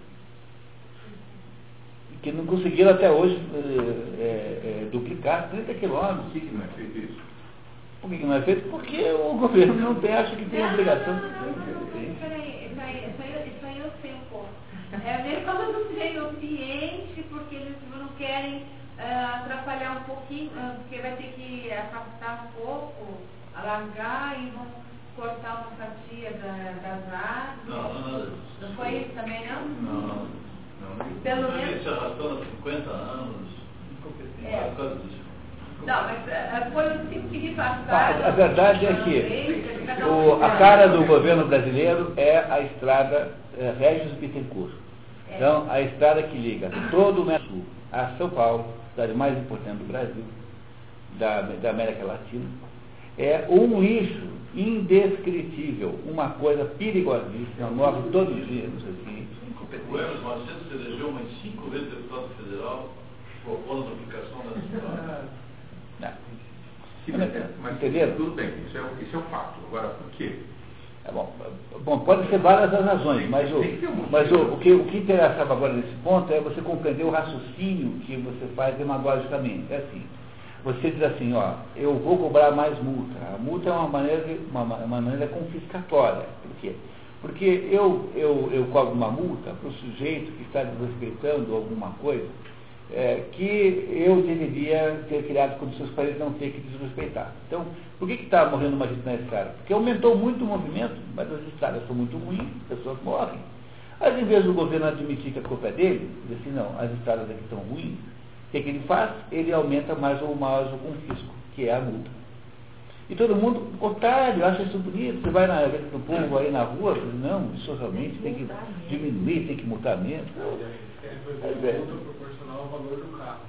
que não conseguiram até hoje é, é, duplicar 30 quilômetros. Por que não é feito isso? Por que não é feito? Porque o governo não tem, acha que tem não, obrigação. Não, não, não, isso aí, isso aí eu sei um pouco. É mesmo quando não tem o cliente, porque eles não querem uh, atrapalhar um pouquinho, uh, porque vai ter que afastar um pouco, alargar e vão cortar uma fatia da, das árvores. Não, não, não. Não foi isso também, não? Não. Pelo menos. se arrastando há 50 anos, É. por causa disso. Não, mas o tipo A, a verdade é que o, a cara do governo brasileiro é a estrada é, Regis Bittencourt. É. Então, a estrada que liga todo o Sul a São Paulo, cidade mais importante do Brasil, da, da América Latina, é um lixo indescritível, uma coisa perigosíssima, morre todos os dias, assim, o Hermes Macedo se elegeu umas cinco vezes deputado federal, propondo aplicação. Sim, mas, mas Entenderam? tudo bem, isso é, isso é um fato. Agora, por quê? É bom, bom, pode ser várias as razões, mas, o, mas o, o, que, o que interessava agora nesse ponto é você compreender o raciocínio que você faz demagogicamente. É assim, você diz assim, ó, eu vou cobrar mais multa. A multa é uma maneira, uma, uma maneira confiscatória. Por quê? Porque eu, eu, eu cobro uma multa para o sujeito que está desrespeitando alguma coisa é, que eu deveria ter criado condições para ele não ter que desrespeitar. Então, por que está morrendo uma gente na estrada? Porque aumentou muito o movimento, mas as estradas são muito ruins, as pessoas morrem. Mas em vez do governo admitir que a culpa é dele, dizer assim, não, as estradas aqui estão ruins, o que, é que ele faz? Ele aumenta mais ou mais o confisco, que é a multa. E todo mundo, contrário, acha isso bonito. Você vai na do povo aí na rua, não, isso realmente tem que diminuir, tem que multar mesmo. É, multa proporcional ao valor do carro.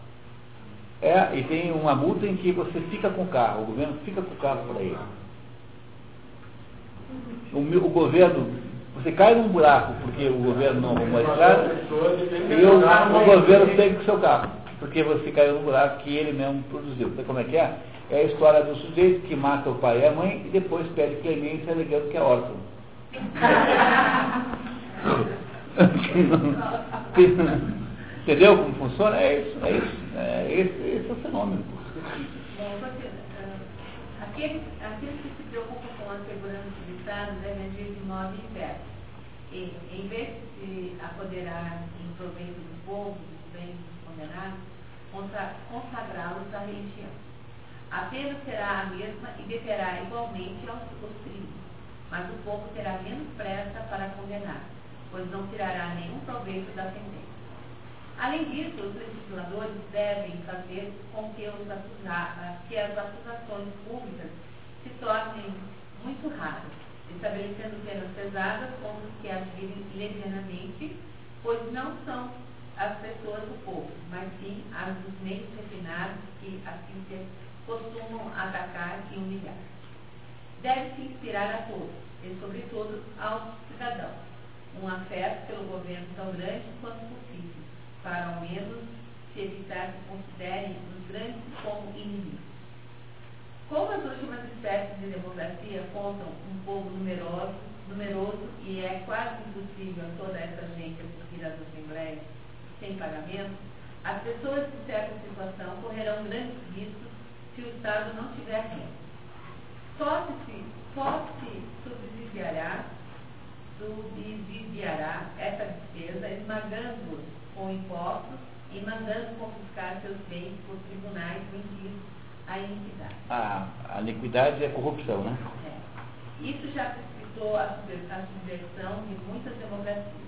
É, e tem uma multa em que você fica com o carro, o governo fica com o carro para ele. O, o governo, você cai num buraco porque o governo não arrumou a estrada, e o, o governo pega com o seu carro, porque você caiu num buraco que ele mesmo produziu. Sabe como é que é? É a história do sujeito que mata o pai e a mãe e depois pede clemência alegando que é órfão. Entendeu como funciona? É isso, é isso. É, esse, esse é o fenômeno. Aqueles, aqueles que se preocupam com a segurança do Estado devem agir de modo inverso. E, em vez de apoderar em proveito do povo, dos bens dos condenados, consagrá-los à religião a pena será a mesma e deverá igualmente aos, aos crimes. mas o povo terá menos pressa para condenar, pois não tirará nenhum proveito da sentença. Além disso, os legisladores devem fazer com que, os acusa que as acusações públicas se tornem muito raras, estabelecendo penas pesadas contra os que agirem levianamente, pois não são as pessoas do povo, mas sim as dos meios refinados que assim se costumam atacar e humilhar. Deve-se inspirar a todos, e sobretudo aos cidadãos, um afeto pelo governo tão grande quanto possível, para ao menos se evitar que considerem os grandes como inimigos. Como as últimas espécies de democracia contam um povo numeroso, numeroso e é quase impossível a toda essa gente assistir às assembleias sem pagamento, as pessoas em certa situação correrão grandes riscos se o Estado não tiver renda. Só se, só se subsidiará, subsidiará essa despesa esmagando-os com impostos e mandando confiscar seus bens por tribunais vendidos à iniquidade. A, a iniquidade é corrupção, né? É. Isso já precipitou a subversão de muitas democracias.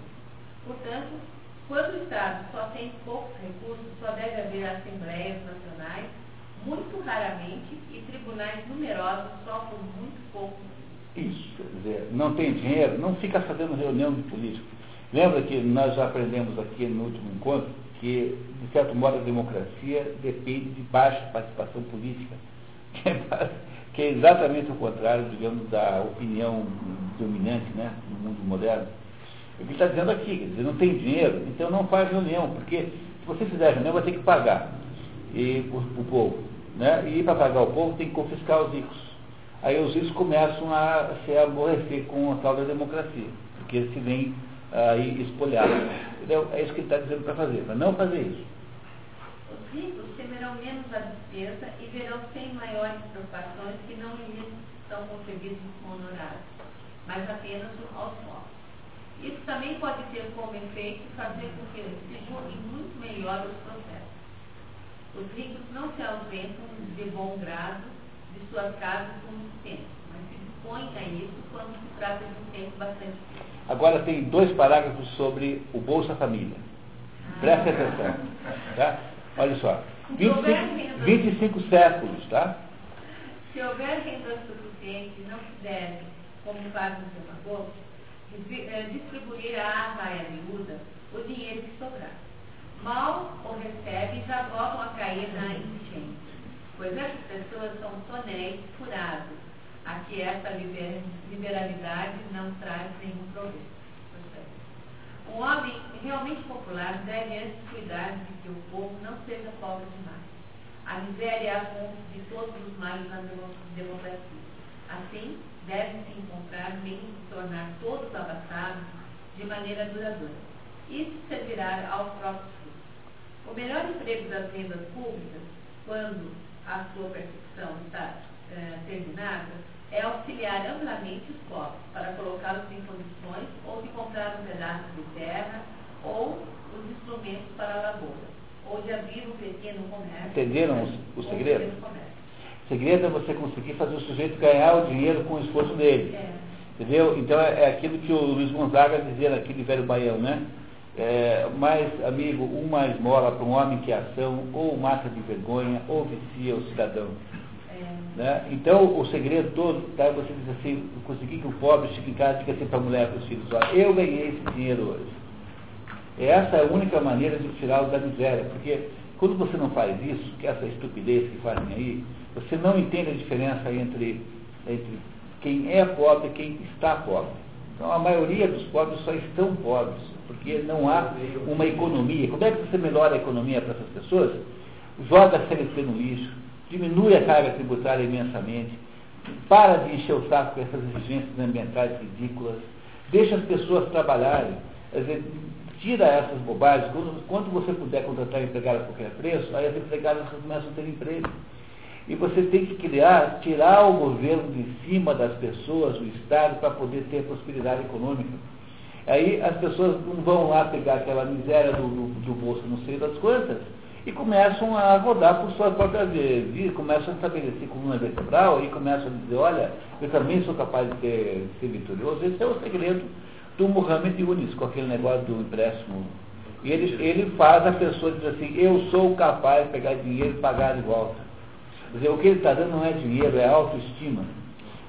Portanto, quando o Estado só tem poucos recursos, só deve haver assembleias nacionais, muito raramente, e tribunais numerosos só por muito pouco. Isso, quer dizer, não tem dinheiro, não fica fazendo reunião de político. Lembra que nós já aprendemos aqui no último encontro que, de certo modo, a democracia depende de baixa participação política, que é, que é exatamente o contrário, digamos, da opinião dominante né, no mundo moderno. O que está dizendo aqui, quer dizer, não tem dinheiro, então não faz reunião, porque se você fizer reunião vai ter que pagar e, o, o povo. Né? E para pagar o povo tem que confiscar os ricos. Aí os ricos começam a se aborrecer com a tal da democracia, porque eles se veem aí espolhados. Entendeu? É isso que ele está dizendo para fazer, para não fazer isso. Os ricos temerão menos a despesa e verão sem maiores preocupações que não lhes são concebidos honorários, mas apenas aos pobres. Isso também pode ter como efeito fazer com que se julguem muito melhor os processos. Os ricos não se ausentam de bom grado de suas casas por muito tempo, mas se dispõem a isso quando se trata de um tempo bastante tempo. Agora tem dois parágrafos sobre o Bolsa Família. Preste atenção. Tá? Olha só. 25, 25 séculos, tá? Se houver renda suficiente e não quiserem, como faz o demagogos, distribuir à raia miúda o dinheiro que sobrar. Mal o recebe e já voltam a cair na enchente, pois essas pessoas são tonéis furados, a que essa liberalidade não traz nenhum proveito. Um homem realmente popular deve antes cuidar de que o povo não seja pobre demais. A miséria é a fonte de todos os males na democracia. Assim, deve-se encontrar meios de tornar todos abastados de maneira duradoura. Isso servirá aos próprios frutos. O melhor emprego das vendas públicas, quando a sua percepção está eh, terminada, é auxiliar amplamente os pobres para colocá-los em condições ou de comprar um pedaço de terra ou os instrumentos para a lavoura, ou de abrir um pequeno comércio. Entenderam o, o segredo? O segredo é você conseguir fazer o sujeito ganhar o dinheiro com o esforço dele. É. Entendeu? Então é, é, aquilo que o Luiz Gonzaga dizia naquele velho baião, né? É, mais, amigo, uma esmola para um homem que é ação, ou mata de vergonha, ou vicia o cidadão. É. Né? Então o segredo todo, tá? você diz assim, conseguir que o pobre chegue em casa e diga assim para a mulher, para os filhos, eu ganhei esse dinheiro hoje. Essa é a única maneira de tirá-lo da miséria, porque quando você não faz isso, que é essa estupidez que fazem aí, você não entende a diferença entre, entre quem é pobre e quem está pobre. Então, a maioria dos pobres só estão pobres, porque não há uma economia. Como é que você melhora a economia para essas pessoas? Joga a CLT no lixo, diminui a carga tributária imensamente, para de encher o saco com essas exigências ambientais ridículas, deixa as pessoas trabalharem, dizer, tira essas bobagens. Quando, quando você puder contratar empregado a qualquer preço, aí as empregadas começam a ter emprego. E você tem que criar, tirar o governo de cima das pessoas, o Estado, para poder ter prosperidade econômica. Aí as pessoas vão lá pegar aquela miséria do, do, do bolso, não sei das quantas, e começam a rodar por suas próprias vias, começam a estabelecer coluna vertebral e começam a dizer, olha, eu também sou capaz de ser, ser vitorioso. Esse é o segredo do Muhammad Yunis, com aquele negócio do empréstimo. Ele, ele faz a pessoa dizer assim, eu sou capaz de pegar dinheiro e pagar de volta. Quer dizer, o que ele está dando não é dinheiro, é autoestima.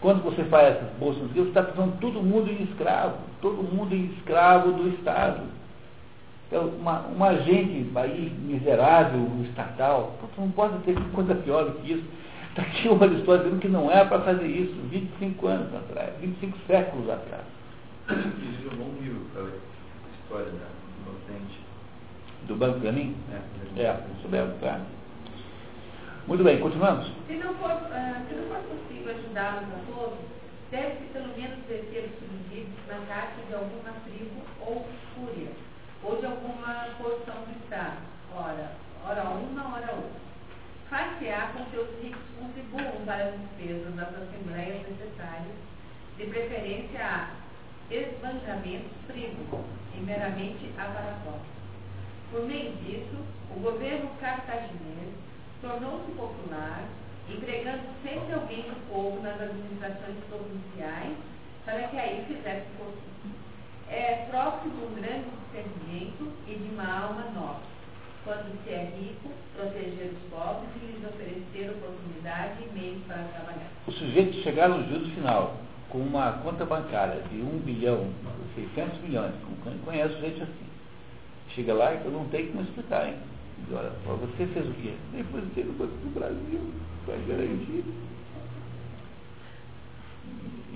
Quando você faz essas bolsas, você está transformando todo mundo em escravo, todo mundo escravo do Estado. Então, uma, um agente aí miserável, estatal, não pode ter coisa pior do que isso. Está aqui uma história dizendo que não é para fazer isso 25 anos atrás, 25 séculos atrás. Existe um bom livro para história da inocente. Do Banco mim? É, É, soubemos, tá. Muito bem, continuamos? Se não for, ah, se não for possível ajudá-los a todos, deve-se pelo menos descer os subsídios na caixa de alguma tribo ou fúria, ou de alguma porção do Estado, ora, ora uma, ora outra. Far-se-á com que os ricos contribuam para as despesas das assembleias necessárias, de preferência a esbanjamentos frívolos e meramente aparatórios. Por meio disso, o governo cartaginês tornou-se popular, empregando sempre alguém do povo nas administrações provinciais para que aí fizesse fortuna. É próximo um grande discernimento e de uma alma nobre, quando se é rico, proteger os pobres e lhes oferecer oportunidade e meios para trabalhar. O sujeito chegar no juízo final com uma conta bancária de 1 bilhão, 600 milhões, conheço gente assim. Chega lá e eu não tenho como explicar, hein? Diz, olha, você fez o quê? Depositei no Banco do Brasil, para garantir.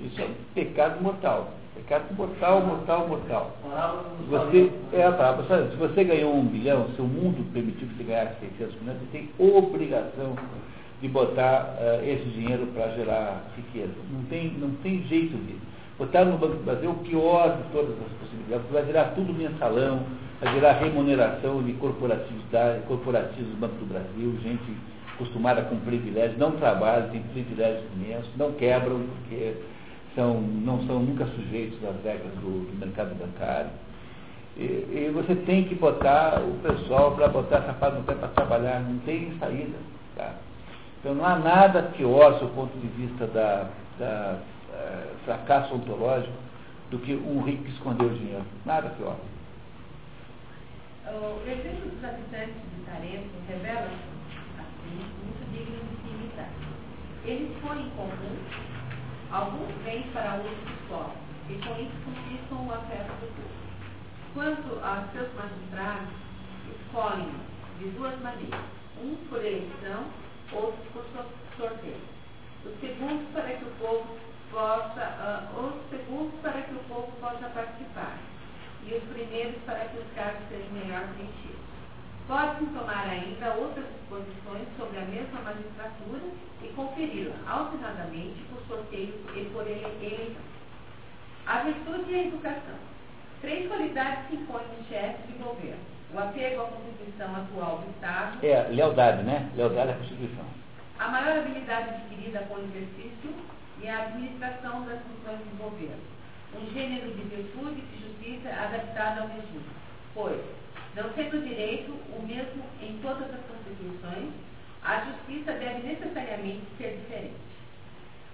Isso é pecado mortal. Pecado mortal, mortal, mortal. Você, é a palavra, sabe, se você ganhou um bilhão, se o mundo permitiu que você ganhasse 600 milhões, você tem obrigação de botar uh, esse dinheiro para gerar riqueza. Não tem, não tem jeito de. Botar no Banco do Brasil o pior de todas as possibilidades, vai virar tudo mensalão, virar remuneração de corporatividade, corporativos do Banco do Brasil, gente acostumada com privilégios, não trabalham, tem privilégios imensos, não quebram, porque são, não são nunca sujeitos às regras do, do mercado bancário. E, e, você tem que botar o pessoal para botar sapato no pé para trabalhar, não tem saída. Tá? Então não há nada pior, do ponto de vista da, da uh, fracasso ontológico, do que um rico que escondeu o dinheiro. Nada pior. O exemplo dos habitantes de Tarento revela, assim, muito digno de se imitar. Eles põem em comum alguns bens para uso só, e com isso conquistam o afeto do povo. Quanto aos seus magistrados, escolhem de duas maneiras, um por eleição, outros por sorteio. Os segundos para que o povo possa, uh, os segundos para que o povo possa participar, e os primeiros para que os cargos sejam melhor preenchidos. Pode-se tomar ainda outras disposições sobre a mesma magistratura e conferi-la alternadamente por sorteio e por eleição. A virtude e a educação. Três qualidades se impõem no chefe de governo. O apego à Constituição atual do Estado. É, lealdade, né? Lealdade à Constituição. A maior habilidade adquirida com o exercício e a administração das funções do governo. Um gênero de virtude e justiça adaptado ao regime. Pois, não sendo direito o mesmo em todas as constituições, a justiça deve necessariamente ser diferente.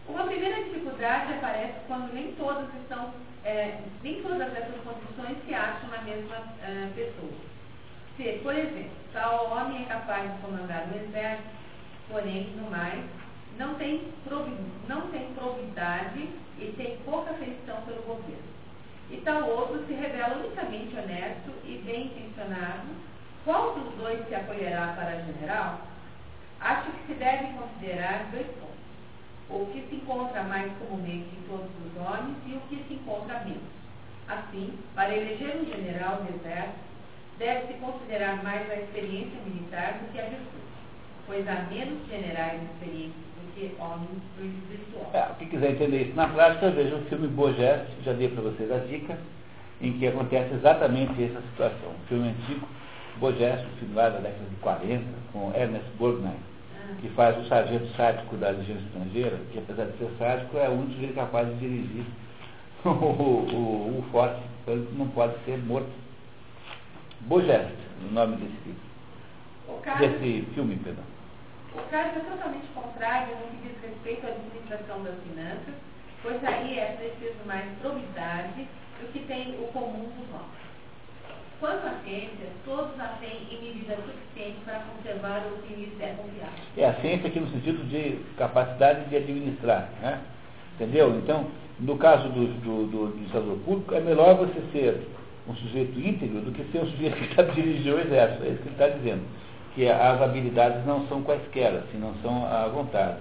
Uma primeira dificuldade aparece quando nem todas estão, é, nem todas essas condições se acham na mesma uh, pessoa. Se, por exemplo, tal homem é capaz de comandar um exército, porém, no mais, não tem, não tem probidade e tem pouca afeição pelo governo. E tal outro se revela unicamente honesto e bem intencionado, qual dos dois se acolherá para general? Acho que se deve considerar dois pontos. O que se encontra mais comumente em todos os homens e o que se encontra menos. Assim, para eleger um general do exército, deve-se considerar mais a experiência militar do que a virtude, pois há menos generais experientes que homens. É, quem quiser entender isso na prática, veja o filme Bojet, já dei para vocês a dica, em que acontece exatamente essa situação. Um filme antigo, Bojet, um filme lá da década de 40, com Ernest Borgnine, que faz o sargento sádico da legião estrangeira, que apesar de ser sádico, é o único sujeito capaz de dirigir o, o, o forte, então não pode ser morto. Bogest, o nome desse caso, desse filme, perdão. O caso é totalmente contrário no que diz respeito à administração das finanças, pois aí é preciso mais probidade do que tem o comum dos homens. Quanto à ciência, todos a têm em medida suficiente para conservar o que lhes é. É a ciência aqui no sentido de capacidade de administrar, né? Entendeu? Então, no caso do, do, do administrador público, é melhor você ser um sujeito íntegro do que ser um sujeito que está dirigindo o exército. É isso que ele está dizendo. Que as habilidades não são quaisquer, assim, não são à vontade.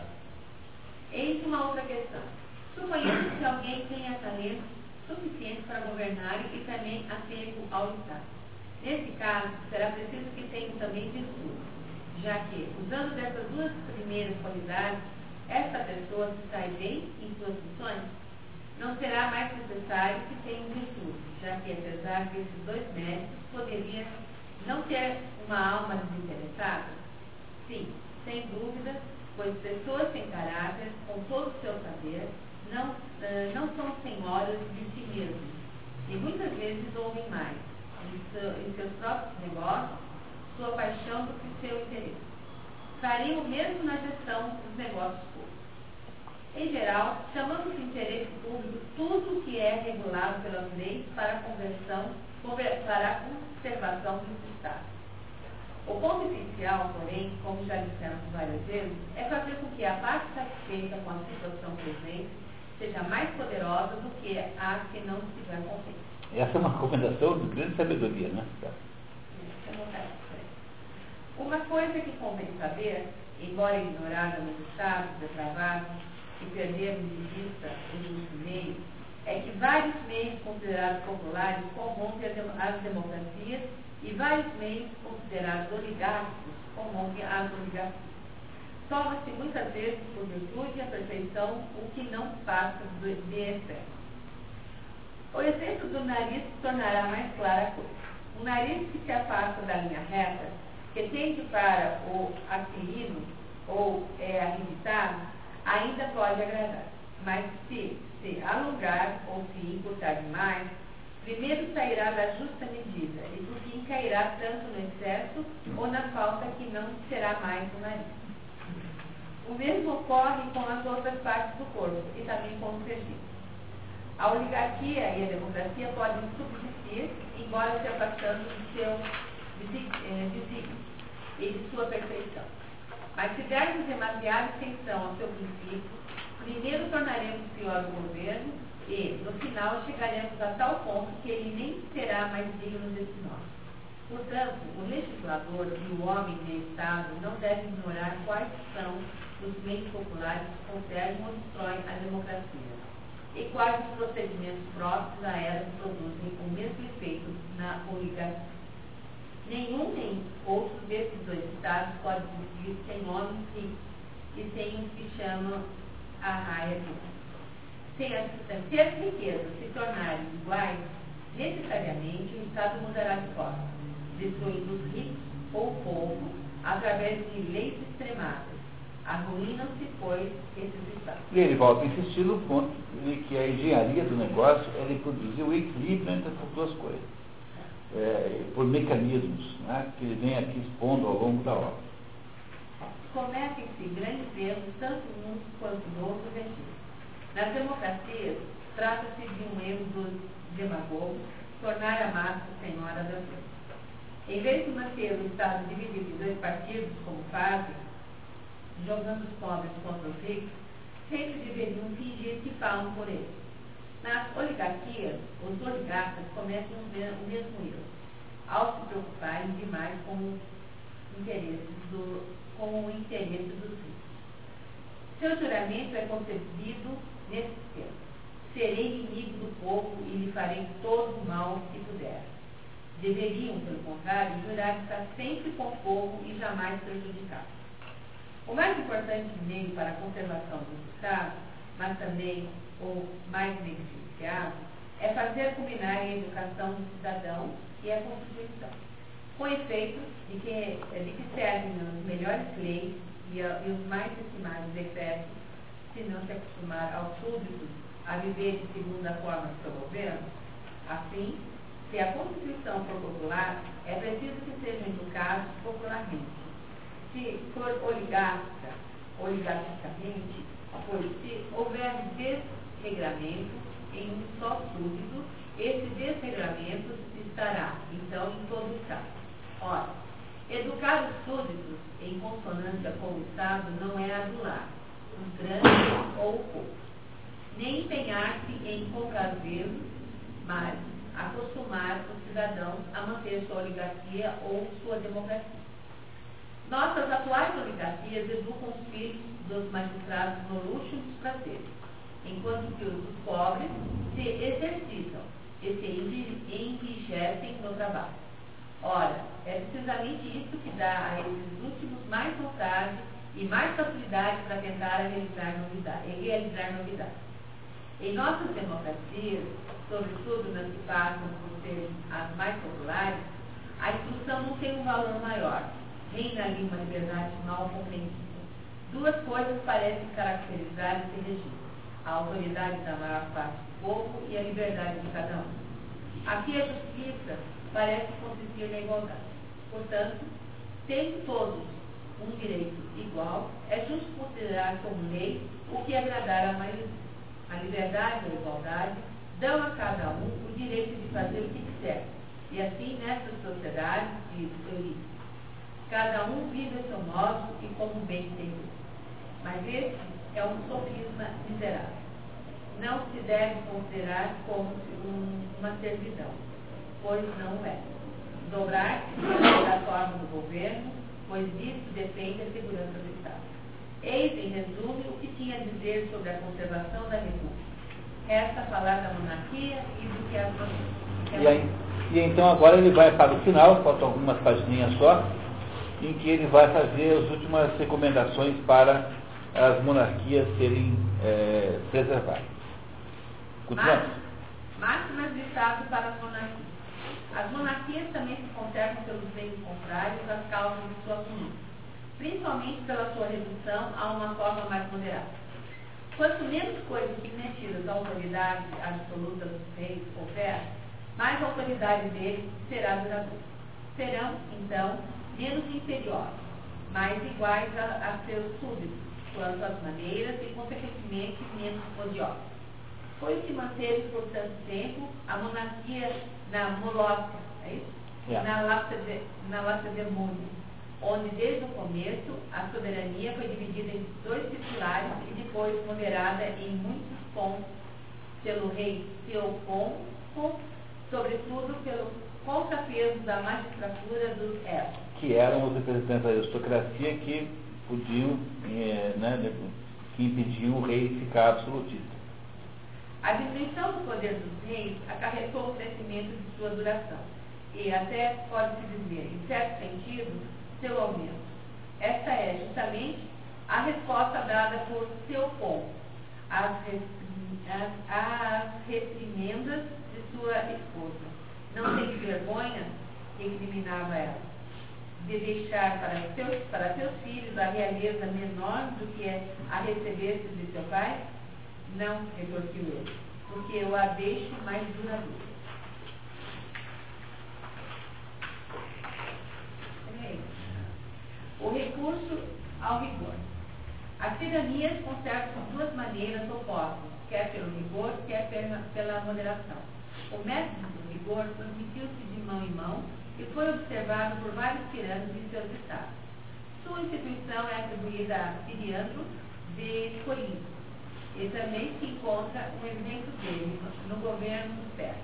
Eis uma outra questão. Suponhamos que alguém tenha talento suficiente para governar e também apego ao Estado. Nesse caso, será preciso que tenha também virtude, já que, usando dessas duas primeiras qualidades, esta pessoa se sai bem em suas funções, não será mais necessário que tenha virtude, já que, apesar desses dois méritos, poderia não ter uma alma desinteressada? Sim, sem dúvida, pois pessoas sem caráter, com todo o seu saber, não, uh, não são senhoras de si mesmas e muitas vezes ouvem mais em, seu, em seus próprios negócios sua paixão do que seu interesse. Fariam o mesmo na gestão dos negócios públicos. Em geral, chamamos de interesse público tudo que é regulado pelas leis para a conversão, para a conservação dos estados. O ponto essencial, porém, como já dissemos várias vezes, é fazer com que a parte satisfeita com a situação presente seja mais poderosa do que a que não estiver contente. Essa é uma recomendação de grande sabedoria, né? Tá. Uma coisa que convém saber, embora ignorada nos estados depravados e perdermos de vista o justo meio, é que vários meios considerados populares corrompem as democracias e vários meios considerados oligárquicos corrompem as oligarquias. Toma-se muitas vezes por virtude e a perfeição o que não passa de excesso. O exemplo do nariz tornará mais clara a coisa. Um nariz que se afasta da linha reta, que tende para o aquilino ou é arrebitado, ainda pode agradar. Mas se se alongar ou se encurtar demais, primeiro sairá da justa medida e por fim cairá tanto no excesso ou na falta que não será mais o nariz. O mesmo ocorre com as outras partes do corpo e também com os serviços. A oligarquia e a democracia podem subsistir, embora se afastando de seu desígnio e de sua perfeição. Mas se dermos demasiada extensão ao seu princípio, primeiro tornaremos pior o governo e, no final, chegaremos a tal ponto que ele nem será mais digno desse nome. Portanto, o legislador e o homem de Estado não devem ignorar quais são os meios populares que conservam ou destroem a democracia e quais os procedimentos próprios a ela que produzem o mesmo efeito na oligarquia. Nenhum nem outro desses dois estados pode existir sem homens ricos e sem o que chamam a raia as, se as riquezas se tornarem iguais, necessariamente o Estado mudará de forma, destruindo os ricos ou povo através de leis extremadas. Arruinam-se, pois, esses Estados. E ele volta a insistir no ponto de que a engenharia do negócio é de produzir o equilíbrio entre essas duas coisas, é, por mecanismos né, que ele vem aqui expondo ao longo da obra cometem-se grandes erros, tanto num quanto no outro regime. Nas democracias, trata-se de um erro dos demagogos tornar a massa senhora da lei. Em vez de manter o Estado dividido em dois partidos, como fazem, jogando os pobres contra os ricos, sempre deveriam fingir que falam por eles. Nas oligarquias, os oligarcas cometem o mesmo erro, ao se preocuparem demais com os interesses do, com o interesse dos ricos. Seu juramento é concebido nesse sistema. Serei inimigo do povo e lhe farei todo o mal que puder. Deveriam, pelo contrário, jurar estar sempre com o povo e jamais prejudicá O mais importante meio para a conservação dos Estados, mas também o mais beneficiado, é fazer combinar a educação do cidadão e a Constituição com efeito de que, de que servem as melhores leis e, e os mais estimados decretos, se não se acostumar aos súditos a viver de segundo a forma do seu governo, assim, Se a Constituição for popular, é preciso que sejam educados popularmente. Se for oligárquica, oligarquicamente, pois se houver desregramento em um só súdito, esse desregramento estará, então, em todo o Estado. Ora, educar os súditos em consonância com o Estado não é adular o grande ou pouco, nem empenhar-se em comprazer, mas acostumar os cidadãos a manter sua oligarquia ou sua democracia. Nossas atuais oligarquias educam os filhos dos magistrados nos prazeres, enquanto que os pobres se exercitam e se enrijecem no trabalho. Ora, é precisamente isso que dá a esses últimos mais vontade e mais facilidade para tentar realizar novidades. Realizar. Em nossas democracias, sobretudo nas que passam por ser as mais populares, a instrução não tem um valor maior. Reina ali uma liberdade mal compreendida. Duas coisas parecem caracterizar esse regime: a autoridade da maior parte do povo e a liberdade de cada um. Aqui a justiça parece consistir na igualdade. Portanto, tendo todos um direito igual, é justo considerar como lei o que agradar a maioria. A liberdade e a igualdade dão a cada um o direito de fazer o que quiser. E assim, nessa sociedade, diz Euripides, cada um vive a seu modo e como bem entender. Mas esse é um sofisma miserável. Não se deve considerar como um, uma servidão, pois não é. Dobrar-se da forma do governo, pois disso depende a segurança do Estado. Eis, em resumo, o que tinha a dizer sobre a conservação da República. Resta falar da monarquia e do que a e, aí, e então agora ele vai para o final, faltam algumas páginas só, em que ele vai fazer as últimas recomendações para as monarquias serem é, preservadas. Continuamos. Máximas de Estado para as monarquias. As monarquias também se conservam pelos meios contrários às causas de sua política, principalmente pela sua redução a uma forma mais moderada. Quanto menos coisas submetidas à autoridade absoluta dos reis houver, mais a autoridade deles será duradoura. Serão, então, menos inferiores, mais iguais a, a seus súditos, quanto às maneiras e, consequentemente, menos odiosos. Foi se manteve por tanto tempo a monarquia na Molócia, é isso? Yeah. Na Lacedemônia, onde desde o começo a soberania foi dividida em dois titulares e depois moderada em muitos pontos pelo rei Teoponto, sobretudo pelo contrapeso da magistratura dos elfos que eram os representantes da aristocracia que podiam, eh, né, que impediam o rei de ficar absolutista. A diminuição do poder dos reis acarretou o crescimento de sua duração e até pode-se dizer, em certo sentido, seu aumento. Esta é justamente a resposta dada por seu às, às reprimendas de sua esposa. Não tem vergonha? recriminava ela de deixar para seus, para seus filhos a realeza menor do que é a receber-se de seu pai? Não, ele, porque eu a deixo mais duradoura. O recurso ao rigor. As tiranias conservam duas maneiras opostas, quer pelo rigor, quer pela moderação. O método do rigor transmitiu-se de mão em mão e foi observado por vários tiranos em seus estados. Sua instituição é atribuída a Siriandro de Corinto e também se encontra um exemplo dele no governo dos persas.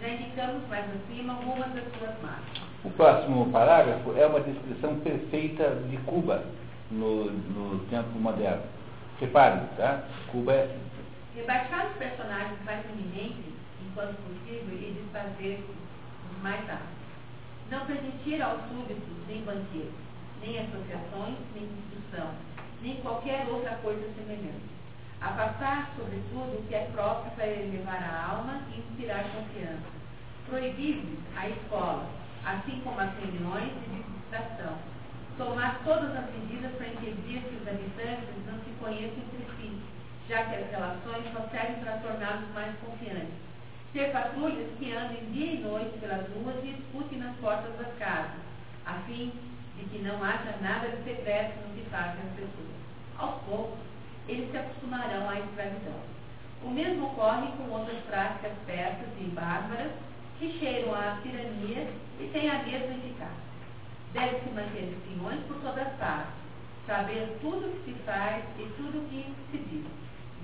Já indicamos mais acima algumas das suas marcas. O próximo parágrafo é uma descrição perfeita de Cuba no, no tempo moderno. Reparem, tá? Cuba é assim. Rebaixar os personagens mais eminentes, enquanto possível, e desfazer os mais rápidos não permitir aos súditos nem banquetes, nem associações, nem instrução, nem qualquer outra coisa semelhante. Afastar, sobretudo, o que é próprio para elevar a alma e inspirar confiança. Proibir a escola, assim como as reuniões de visitação. Tomar todas as medidas para impedir que os habitantes não se conheçam entre si, já que as relações só servem para torná-los mais confiantes Ter patrulhas que andem dia e noite pelas ruas e escutem nas portas das casas, a fim de que não haja nada de secreto no que fazem as pessoas. Aos poucos, eles se acostumarão à escravidão. O mesmo ocorre com outras práticas persas e bárbaras que cheiram à tirania e têm a mesma eficácia. Deve-se manter espiões por todas partes, saber tudo o que se faz e tudo o que se diz,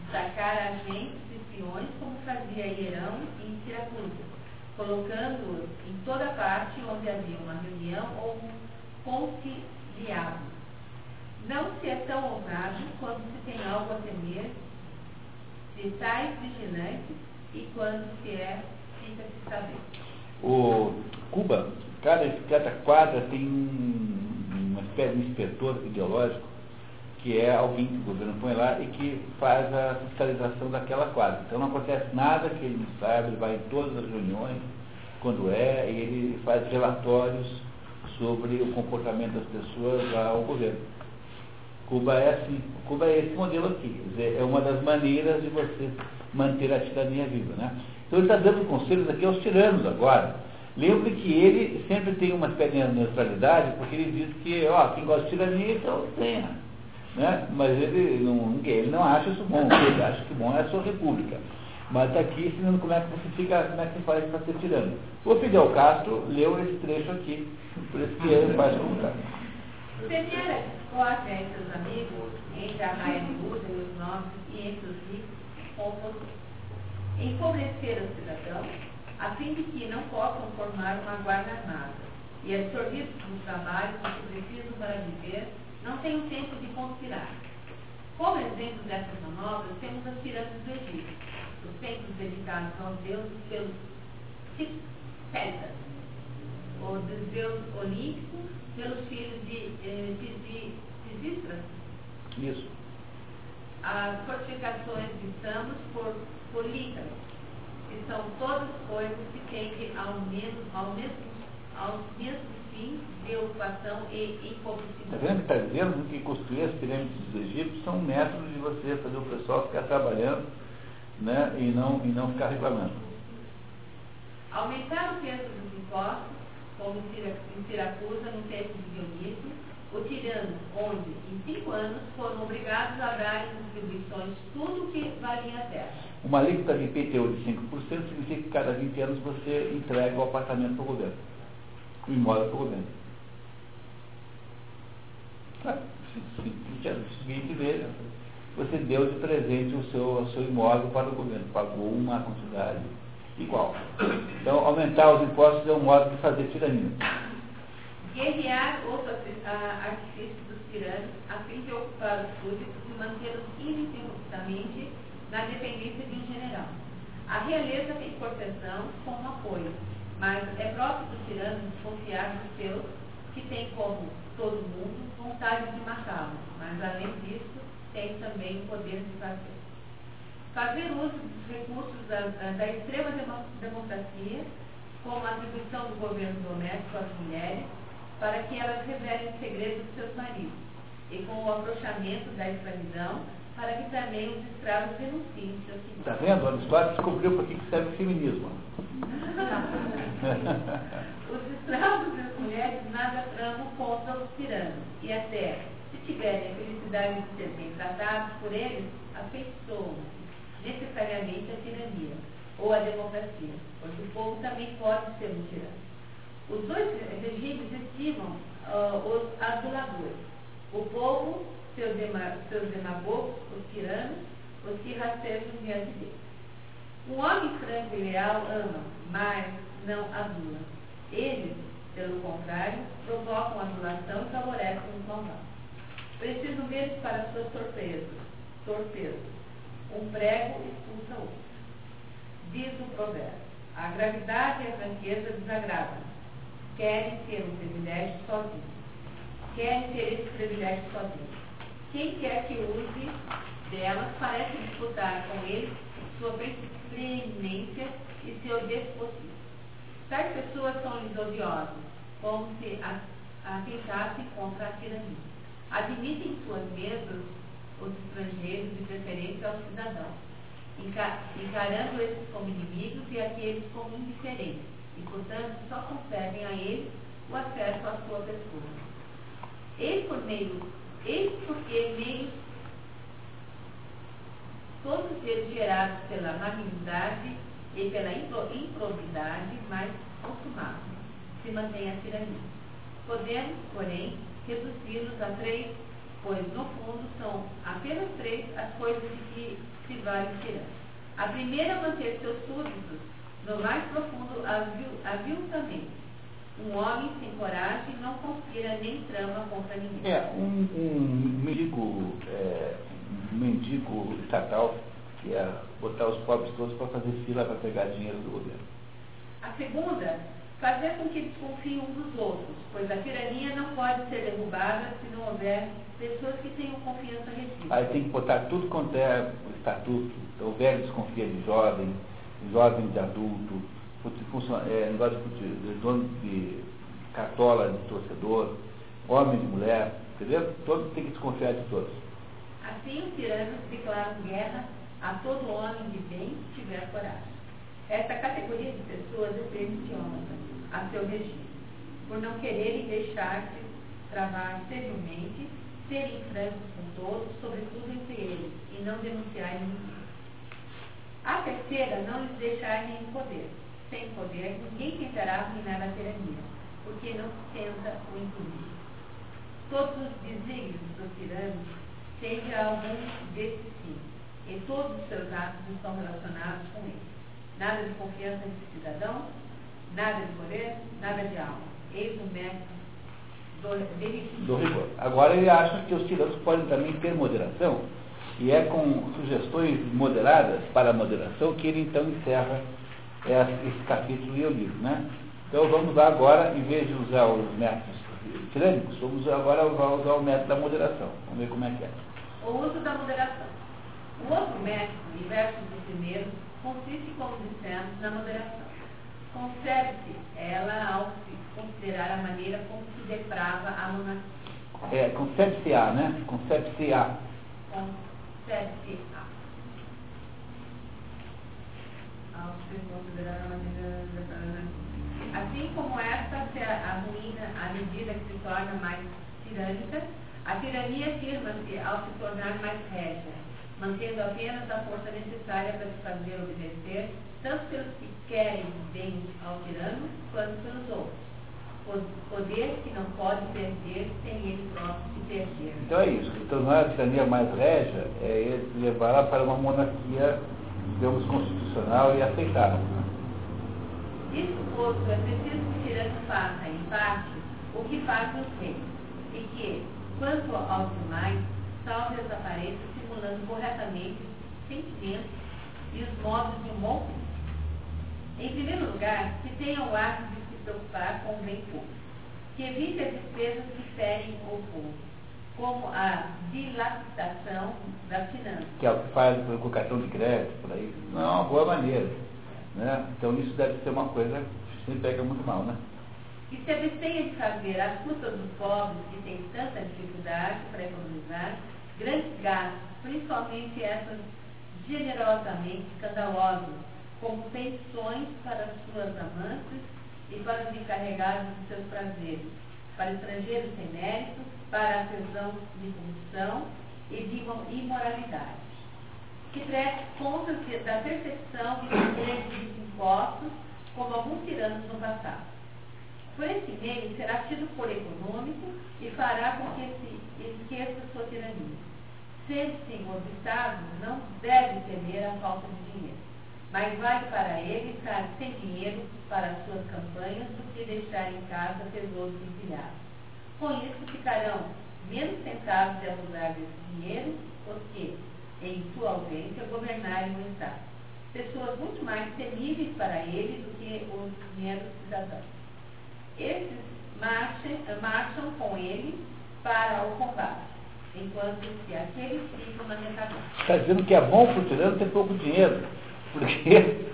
destacar agentes e espiões como fazia Hierão em Siracusa, colocando-os em toda parte onde havia uma reunião ou um conciliado. Não se é tão ousado quando se tem algo a temer de tais vigilantes e quando se é, fica-se saber. O Cuba, cada, cada quadra tem um, uma espécie de inspetor ideológico que é alguém que o governo põe lá e que faz a fiscalização daquela quadra. Então não acontece nada que ele não saiba, ele vai em todas as reuniões, quando é, e ele faz relatórios sobre o comportamento das pessoas ao governo. Cuba é assim, Cuba é esse modelo aqui, dizer, é uma das maneiras de você manter a tirania viva. Né? Então ele está dando conselhos aqui aos tiranos agora. Lembre que ele sempre tem uma espécie de neutralidade, porque ele diz que, ó, quem gosta de tirania, então tenha. Né? Mas ele não, ele não acha isso bom, ele acha que bom é a sua república. Mas está aqui ensinando como é que você fica, como é que faz para ser tirano. O Fidel Castro leu esse trecho aqui, por isso que ele faz como Severa discórdia entre os amigos, entre a raia miúda e os nobres e entre os ricos, com você. Empobrecer os cidadãos, a fim de que não possam formar uma guarda armada, e absorvidos nos trabalhos que precisam para viver, não tenham tempo de conspirar. Como exemplo dessas manobras, temos as pirâmides do Egito, os templos dedicados aos deuses pelos celtas, o deus olímpico pelos filhos de, eh, Zistras. Isso. As fortificações de Samos por, Lícaro, que são todas coisas que tendem ao mesmo, ao mesmo, aos mesmos fins de ocupação e Está empobrecimento. vendo que está dizendo que construir as pirâmides dos egípcios são métodos de você fazer o pessoal ficar trabalhando né, e, não, e não ficar reclamando. Aumentar o peso dos impostos, como em Sira- em Siracusa, no tempo de Dionísio, o tirano, onde, em cinco anos, foram obrigados a dar em distribuições tudo o que valia a terra. Uma alíquota de IPTU de 5% significa que cada 20 anos você entrega o apartamento para o governo, o imóvel para o governo. Ah, se- se- 20 anos seguinte você deu de presente o seu, o seu imóvel para o governo, pagou uma quantidade igual. Então, aumentar os impostos é um modo de fazer tirania. Guerrear outro arti- a- artifício dos tiranos, a fim de ocupar os súditos e mantê-los ininterruptamente na dependência de um general. A realeza tem proteção como apoio, mas é próprio do tirano desconfiar dos seus, que tem como todo mundo vontade de matá-los, mas além disso, tem também o poder de fazer. Fazer uso dos recursos da, da- extrema demo- democracia, como a atribuição do governo doméstico às mulheres, para que elas revelem os segredos de seus maridos, e com o afrouxamento da escravidão, para que também os escravos denunciem seus Está senhores. vendo? Aristóteles descobriu para que serve o feminismo. Os escravos e as mulheres nada tramam contra os tiranos, e até, se tiverem a felicidade de ser bem tratados por eles, afeiçoam-se necessariamente à tirania, ou à democracia, porque o povo também pode ser um tirano. Os dois regimes estimam ah, os aduladores. O povo, seus, seus demagogos, os tiranos, os que rastejam diante deles. Um homem franco e leal ama, mas não adula. Eles, pelo contrário, provocam adulação e favorecem os malvados. Preciso deles para suas torpezas. Torpezas. Um prego expulsa outro. Diz o provérbio. A gravidade e a franqueza desagradam. Querem ter um privilégio sozinhos. Querem ter esse privilégio sozinhos. Quem quer que use delas parece disputar com eles sua preeminência e seu despotismo. Tais pessoas são-lhes odiosas, como se atentassem contra a tirania. Admitem em suas mesas os estrangeiros de preferência aos cidadãos. enca- encarando esses como inimigos e aqueles como indiferentes, e, portanto, só concedem a eles o acesso à sua pessoa. Eis por meio, eis porque meios todos eles gerados pela malignidade e pela impro- improbidade mais consumados, se mantém a tirania. Podemos, porém, reduzi-los a três, pois no fundo são apenas três as coisas de que se vale o tirano. A primeira é manter seus súditos no mais profundo avil- aviltamento. Um homem sem coragem não conspira nem trama contra ninguém. É, um, um mendigo, é, um mendigo estatal que é botar os pobres todos para fazer fila para pegar dinheiro do governo. A segunda, fazer com que desconfiem uns dos outros, pois a tirania não pode ser derrubada se não houver pessoas que tenham confiança recíproca. Aí tem que botar tudo quanto é o estatuto. O velho desconfia de jovem, jovem de adulto, funciona- é, negócio de, dono de cartola de torcedor, homem de mulher, entendeu? Todos tem que desconfiar de todos. Assim, os tiranos declaram guerra a todo homem de bem que tiver coragem. Esta categoria de pessoas é perniciosa a seu regime, por não quererem deixar-se travar civilmente, serem francos com todos, sobretudo entre eles, e não denunciarem ninguém. A terceira, não lhes deixar nenhum poder. Sem poder, ninguém tentará arruinar a tirania, porque não sustenta o impossível. Todos os desígnios dos tiranos têm algum desse sim, e todos os seus atos estão relacionados com ele. Nada de confiança entre cidadãos, nada de poder, nada de alma. Eis o método do, do rigor. Agora ele acha que os tiranos podem também ter moderação, e é com sugestões moderadas para a moderação que ele então encerra esse capítulo e o livro. Né? Então vamos lá agora, em vez de usar os métodos tirânicos, vamos agora usar, o método da moderação. Vamos ver como é que é. o uso da moderação. O outro método, inverso do primeiro, consiste, como dissemos, na moderação. Concebe-se ela ao se considerar a maneira como se deprava a monarquia. É, concebe-se-á, né? Concebe-se-á. Concebe-se a. Ao se considerar a maneira de deprava a monarquia. Assim como esta se arruína à medida que se torna mais tirânica, a tirania firma-se ao se tornar mais régia, mantendo apenas a força necessária para se fazer obedecer, tanto pelos que querem bem ao tirano, quanto pelos outros. Po- Poder que não pode perder sem ele próprio se perder. Então é isso. Então não é a tirania mais régia, é ele levá-la para uma monarquia, digamos, constitucional e aceitável. né? Isso posto, é preciso que o tirano faça, em parte, o que fazem os reis, e que, quanto aos demais, salve as aparências simulando corretamente os sentimentos e os modos de um bom. Em primeiro lugar, que tenha o hábito de se preocupar com o bem público, que evite as despesas que ferem o povo, como a dilapidação das finanças, que é o que faz com cartão de crédito, por aí. Não é uma boa maneira. Né? Então isso deve ser uma coisa que se pega muito mal, né? que se abstenha de fazer às custas dos pobres que têm tanta dificuldade para economizar grandes gastos, principalmente essas generosamente escandalosas, como pensões para suas amantes e para os encarregados de seus prazeres, para estrangeiros sem mérito, para artesãos de corrupção e de imo- imoralidade que preste contas de- da percepção e do direito dos impostos, como alguns tiranos no passado. Por esse meio, será tido por econômico e fará com que se esqueça sua tirania. Sendo senhor do Estado, não deve temer a falta de dinheiro, mas vai para ele estar sem dinheiro para as suas campanhas do que deixar em casa tesouros empilhados. Com isso, ficarão menos tentados de abusar desse dinheiro, os que, em sua ausência, governarem o Estado. Pessoas muito mais temíveis para ele do que os meros cidadãos. Esses marcham, marcham com ele para o combate, enquanto que aqueles ficam na retaguarda. Está dizendo que é bom para o tirano ter pouco dinheiro. Porque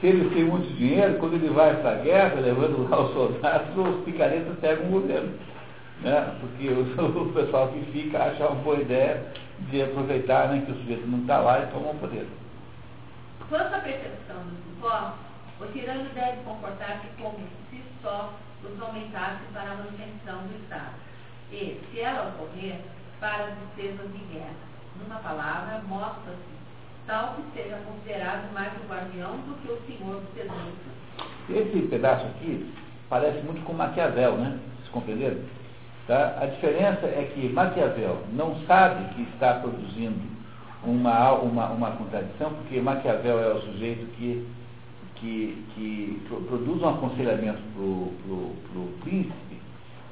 se ele tem muito dinheiro, quando ele vai para a guerra, levando lá os soldados, os picaretas pegam o governo. Né? Porque o, o pessoal que fica acha uma boa ideia de aproveitar né, que o sujeito não está lá e tomar o poder. Quanto à percepção do suporte, o tirano deve comportar-se como se só os aumentasse para a manutenção do Estado. E, se ela ocorrer, para as despesas de guerra. Numa palavra, mostra-se tal que seja considerado mais o guardião do que o senhor do tesouro. Esse pedaço aqui parece muito com Maquiavel, né? Vocês compreenderam? Tá? A diferença é que Maquiavel não sabe que está produzindo uma, uma, uma contradição, porque Maquiavel é o sujeito que, que, que produz um aconselhamento para o príncipe,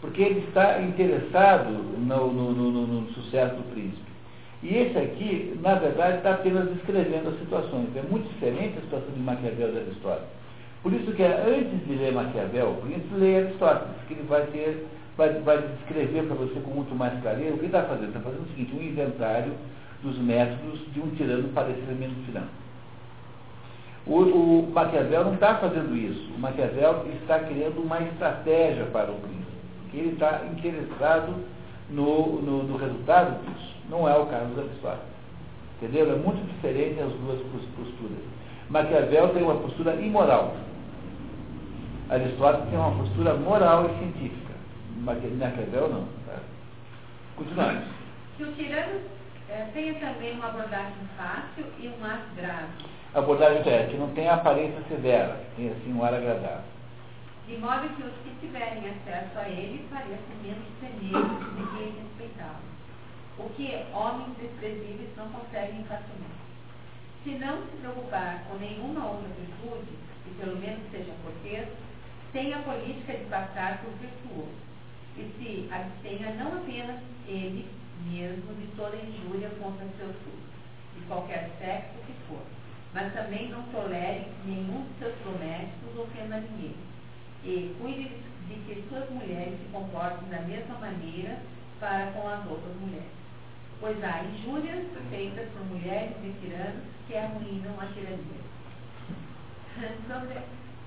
porque ele está interessado no, no, no, no sucesso do príncipe. E esse aqui, na verdade, está apenas descrevendo as situações. É muito diferente a situação de Maquiavel da história. Por isso que antes de ler Maquiavel, o príncipe lê Aristóteles, que ele vai ter, vai, vai descrever para você com muito mais clareza o que está fazendo. Está fazendo o seguinte, um inventário dos métodos de um tirano parecidamente tirano. O, o Maquiavel não está fazendo isso. O Maquiavel está criando uma estratégia para o príncipe. Ele está interessado no, no, no resultado disso. Não é o caso da Aristóteles. Entendeu? É muito diferente as duas posturas. Maquiavel tem uma postura imoral. Aristóteles tem uma postura moral e científica. Maquiavel não. Tá? Continuamos. Que o tirano é, tenha também uma abordagem fácil e um ar grave. A abordagem é que não tem aparência severa, tem assim um ar agradável. De modo que os que tiverem acesso a ele pareçam menos temerosos de que respeitá-lo o que homens desprezíveis não conseguem facilmente. Se não se preocupar com nenhuma outra virtude, e pelo menos seja cortês, tenha a política de passar por virtuoso, e se abstenha não apenas ele mesmo de toda injúria contra seus filhos, de qualquer sexo que for, mas também não tolere nenhum de seus domésticos ofenda ninguém, e cuide de que suas mulheres se comportem da mesma maneira para com as outras mulheres pois há injúrias feitas por mulheres e tiranos que arruinam a tirania. sobre,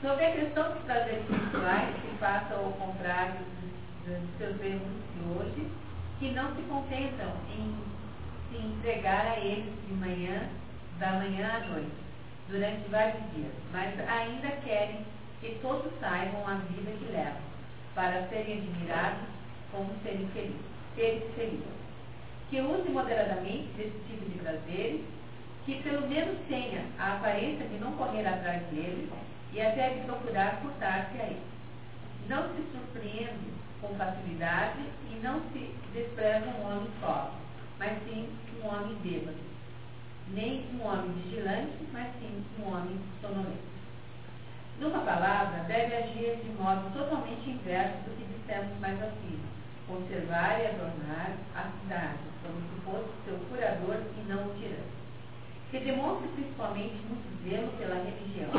sobre a questão dos prazeres sexuais, que passam ao contrário dos, seus erros de hoje, que não se contentam em se entregar a eles de manhã, da manhã à noite, durante vários dias, mas ainda querem que todos saibam a vida que levam, para serem admirados como seres felizes. Seres felizes que use moderadamente desse tipo de prazeres, que pelo menos tenha a aparência de não correr atrás deles e até de procurar furtar-se a eles. Não se surpreende com facilidade e não se despreza um homem sóbrio, mas sim um homem bêbado. Nem um homem vigilante, mas sim um homem sonolento. Numa palavra, deve agir de modo totalmente inverso do que dissemos mais acima conservar e adornar a cidade, como se fosse seu curador e não o tirano. Que demonstre principalmente muito zelo pela religião.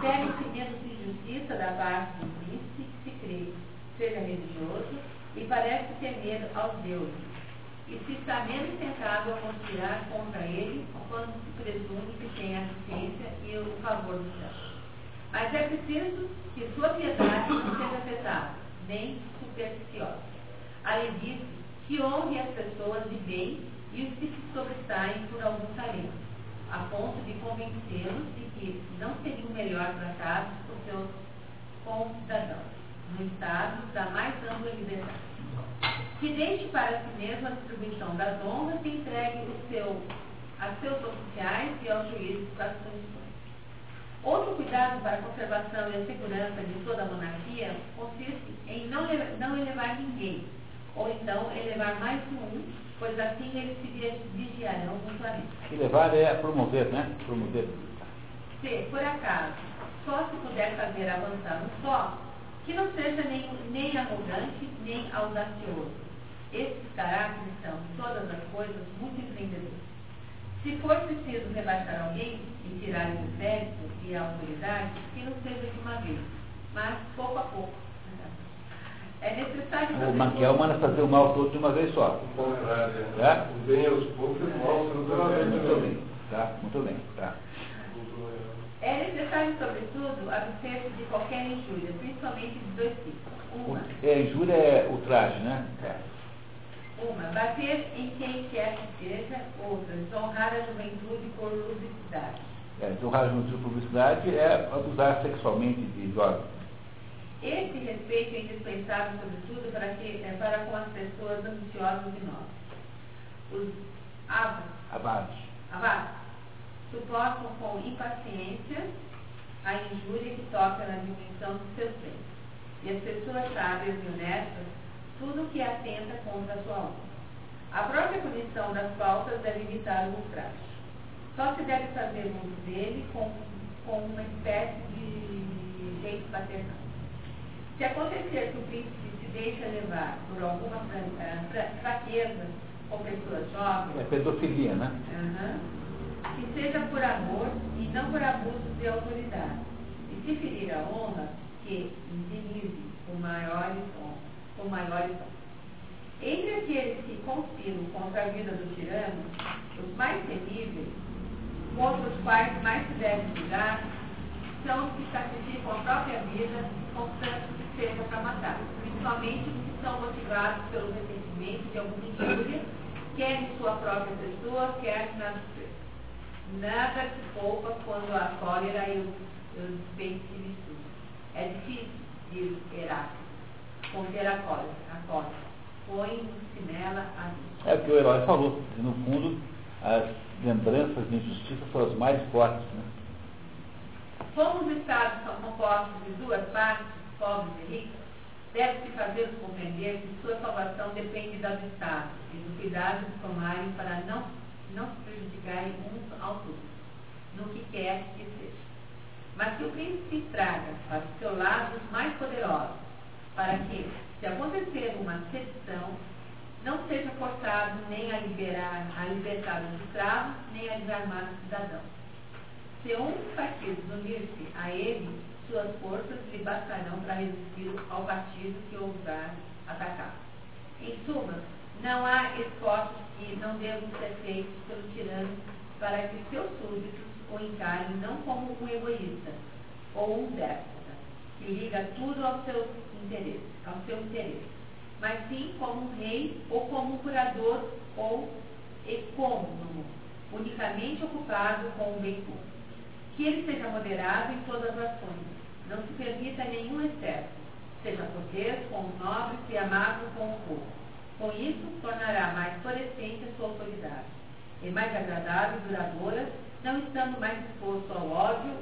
Segue-se menos injustiça da parte do príncipe que se crê, seja religioso e parece temer aos deuses. E se está menos tentado a conspirar contra ele quando se presume que tem a assistência e o favor do céu. Mas é preciso que sua piedade não seja afetada, nem supersticiosa. Além disso, que honre as pessoas de bem e os que se sobressaem por algum talento, a ponto de convencê-los de que não seriam melhor tratados por seus concidadãos, no estado da mais ampla liberdade. Que deixe para si mesmo a distribuição das honras e entregue o seu, a seus oficiais e aos juízes das condições. Outro cuidado para a conservação e a segurança de toda a monarquia consiste em não, não elevar ninguém, ou então elevar mais um, pois assim eles se vigiarão mutuamente. Elevar é promover, né? Promover. Se, por acaso, só se puder fazer avançar um só, que não seja nem, nem arrogante, nem audacioso. Esses caracteres são, todas as coisas, muito empreendedores. Se for preciso rebaixar alguém e tirar-lhe o crédito e a autoridade, que não seja de uma vez, mas pouco a pouco é necessário. O Maquiel manda fazer o mal todo de uma vez só. O contrário. Tá? O bem aos poucos e o mal Muito bem. Tá? Muito bem. Tá. É necessário, sobretudo, abster-se de qualquer injúria, principalmente de dois tipos. Uma. É, injúria é ultraje, né? É. Uma, bater em quem quer que seja. Outra, desonrar a juventude por lubricidade. É, desonrar os motivos de publicidade é abusar sexualmente de jovens. Esse respeito é indispensável, sobretudo, para, que, é, para com as pessoas ambiciosas e novas. Os avados suportam com impaciência a injúria que toca na diminuição dos seus bens. E as pessoas sábias e honestas, tudo que atenta contra a sua honra. A própria punição das faltas deve evitar o ultraje. Só se deve fazer uso dele com, com uma espécie de jeito paternal. Se acontecer que o príncipe se deixa levar por alguma eh, fra- fraqueza com pessoas jovens, É pedofilia, né? Aham. Que seja por amor e não por abuso de autoridade. E se ferir a honra, que indenize com maiores honras, com maiores honras. Entre aqueles que conspiram contra a vida do tirano, os mais temíveis, contra os quais mais se deve cuidar, são os que sacrificam a própria vida, constante que seja para matar, principalmente os que são motivados pelo ressentimento de alguma injúria, quer em sua própria pessoa, quer na. Nada se poupa quando a cólera e o, e despeito se misturam. É difícil, diz Heráclito, conter a cólera. A cólera. Põe-se nela a luz. É o que o herói falou. que, No fundo, as lembranças de injustiça são as mais fortes. Né? Como os estados são compostos de duas partes, pobres e ricos, deve-se fazê-los compreender que sua salvação depende das estados e do cuidado de tomarem para não, não se prejudicarem uns aos outros, no que quer que seja. Mas que o príncipe traga para o seu lado os mais poderosos, para que, se acontecer uma sedição, não seja forçado nem a liberar, a libertar os escravos, nem a desarmar os cidadãos. Se um dos partidos unir-se a ele, suas forças lhe bastarão para resistir ao partido que ousar atacar. Em suma, não há esforços que não devam ser feitos pelo tirano para que seus súditos o encarem não como um egoísta ou um déspota, que liga tudo ao seu interesse, ao seu interesse, mas sim como um rei ou como um curador ou ecônomo, unicamente ocupado com o bem público. Que ele seja moderado em todas as ações, não se permita nenhum excesso, seja cortês com os nobres e amável com o povo. Com isso, tornará mais florescente a sua autoridade, e mais agradável e duradoura, não estando mais exposto ao ódio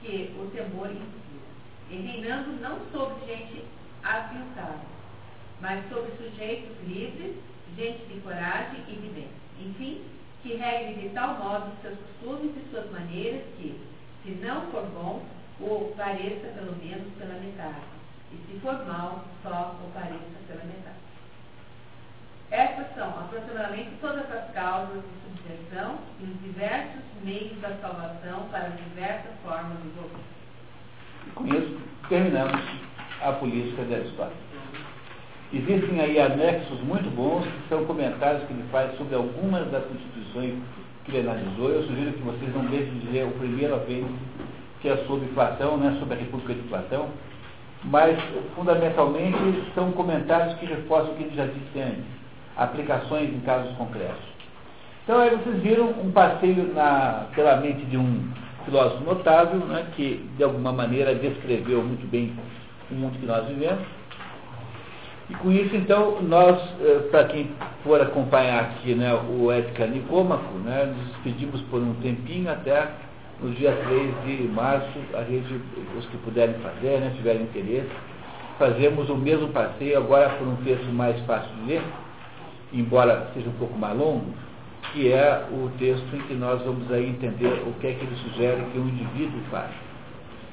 que o temor inspira, e reinando não sobre gente aviltada, mas sobre sujeitos livres, gente de coragem e de bem. Enfim, que regue de tal modo seus costumes e suas maneiras que, se não for bom, o pareça pelo menos pela metade, e se for mal, só o pareça pela metade. Essas são aproximadamente todas as causas de subversão e os diversos meios da salvação para as diversas formas de governo. Com isso, terminamos a política de Aristóteles. Existem aí anexos muito bons, que são comentários que ele faz sobre algumas das constituições que ele analisou. Eu sugiro que vocês não deixem de ler o primeiro apêndice, que é sobre Platão, né, sobre a República de Platão, mas, fundamentalmente, são comentários que reforçam o que ele já disse antes, aplicações em casos concretos. Então, aí vocês viram um passeio na, pela mente de um filósofo notável, né, que, de alguma maneira, descreveu muito bem o mundo que nós vivemos. E com isso, então, nós, eh, para quem for acompanhar aqui né, o Ética Nicômaco, né, nos despedimos por um tempinho até no dia 3 de março, a gente, os que puderem fazer, né, tiverem interesse, fazemos o mesmo passeio, agora por um texto mais fácil de ler, embora seja um pouco mais longo, que é o texto em que nós vamos aí entender o que é que ele sugere que o indivíduo faz.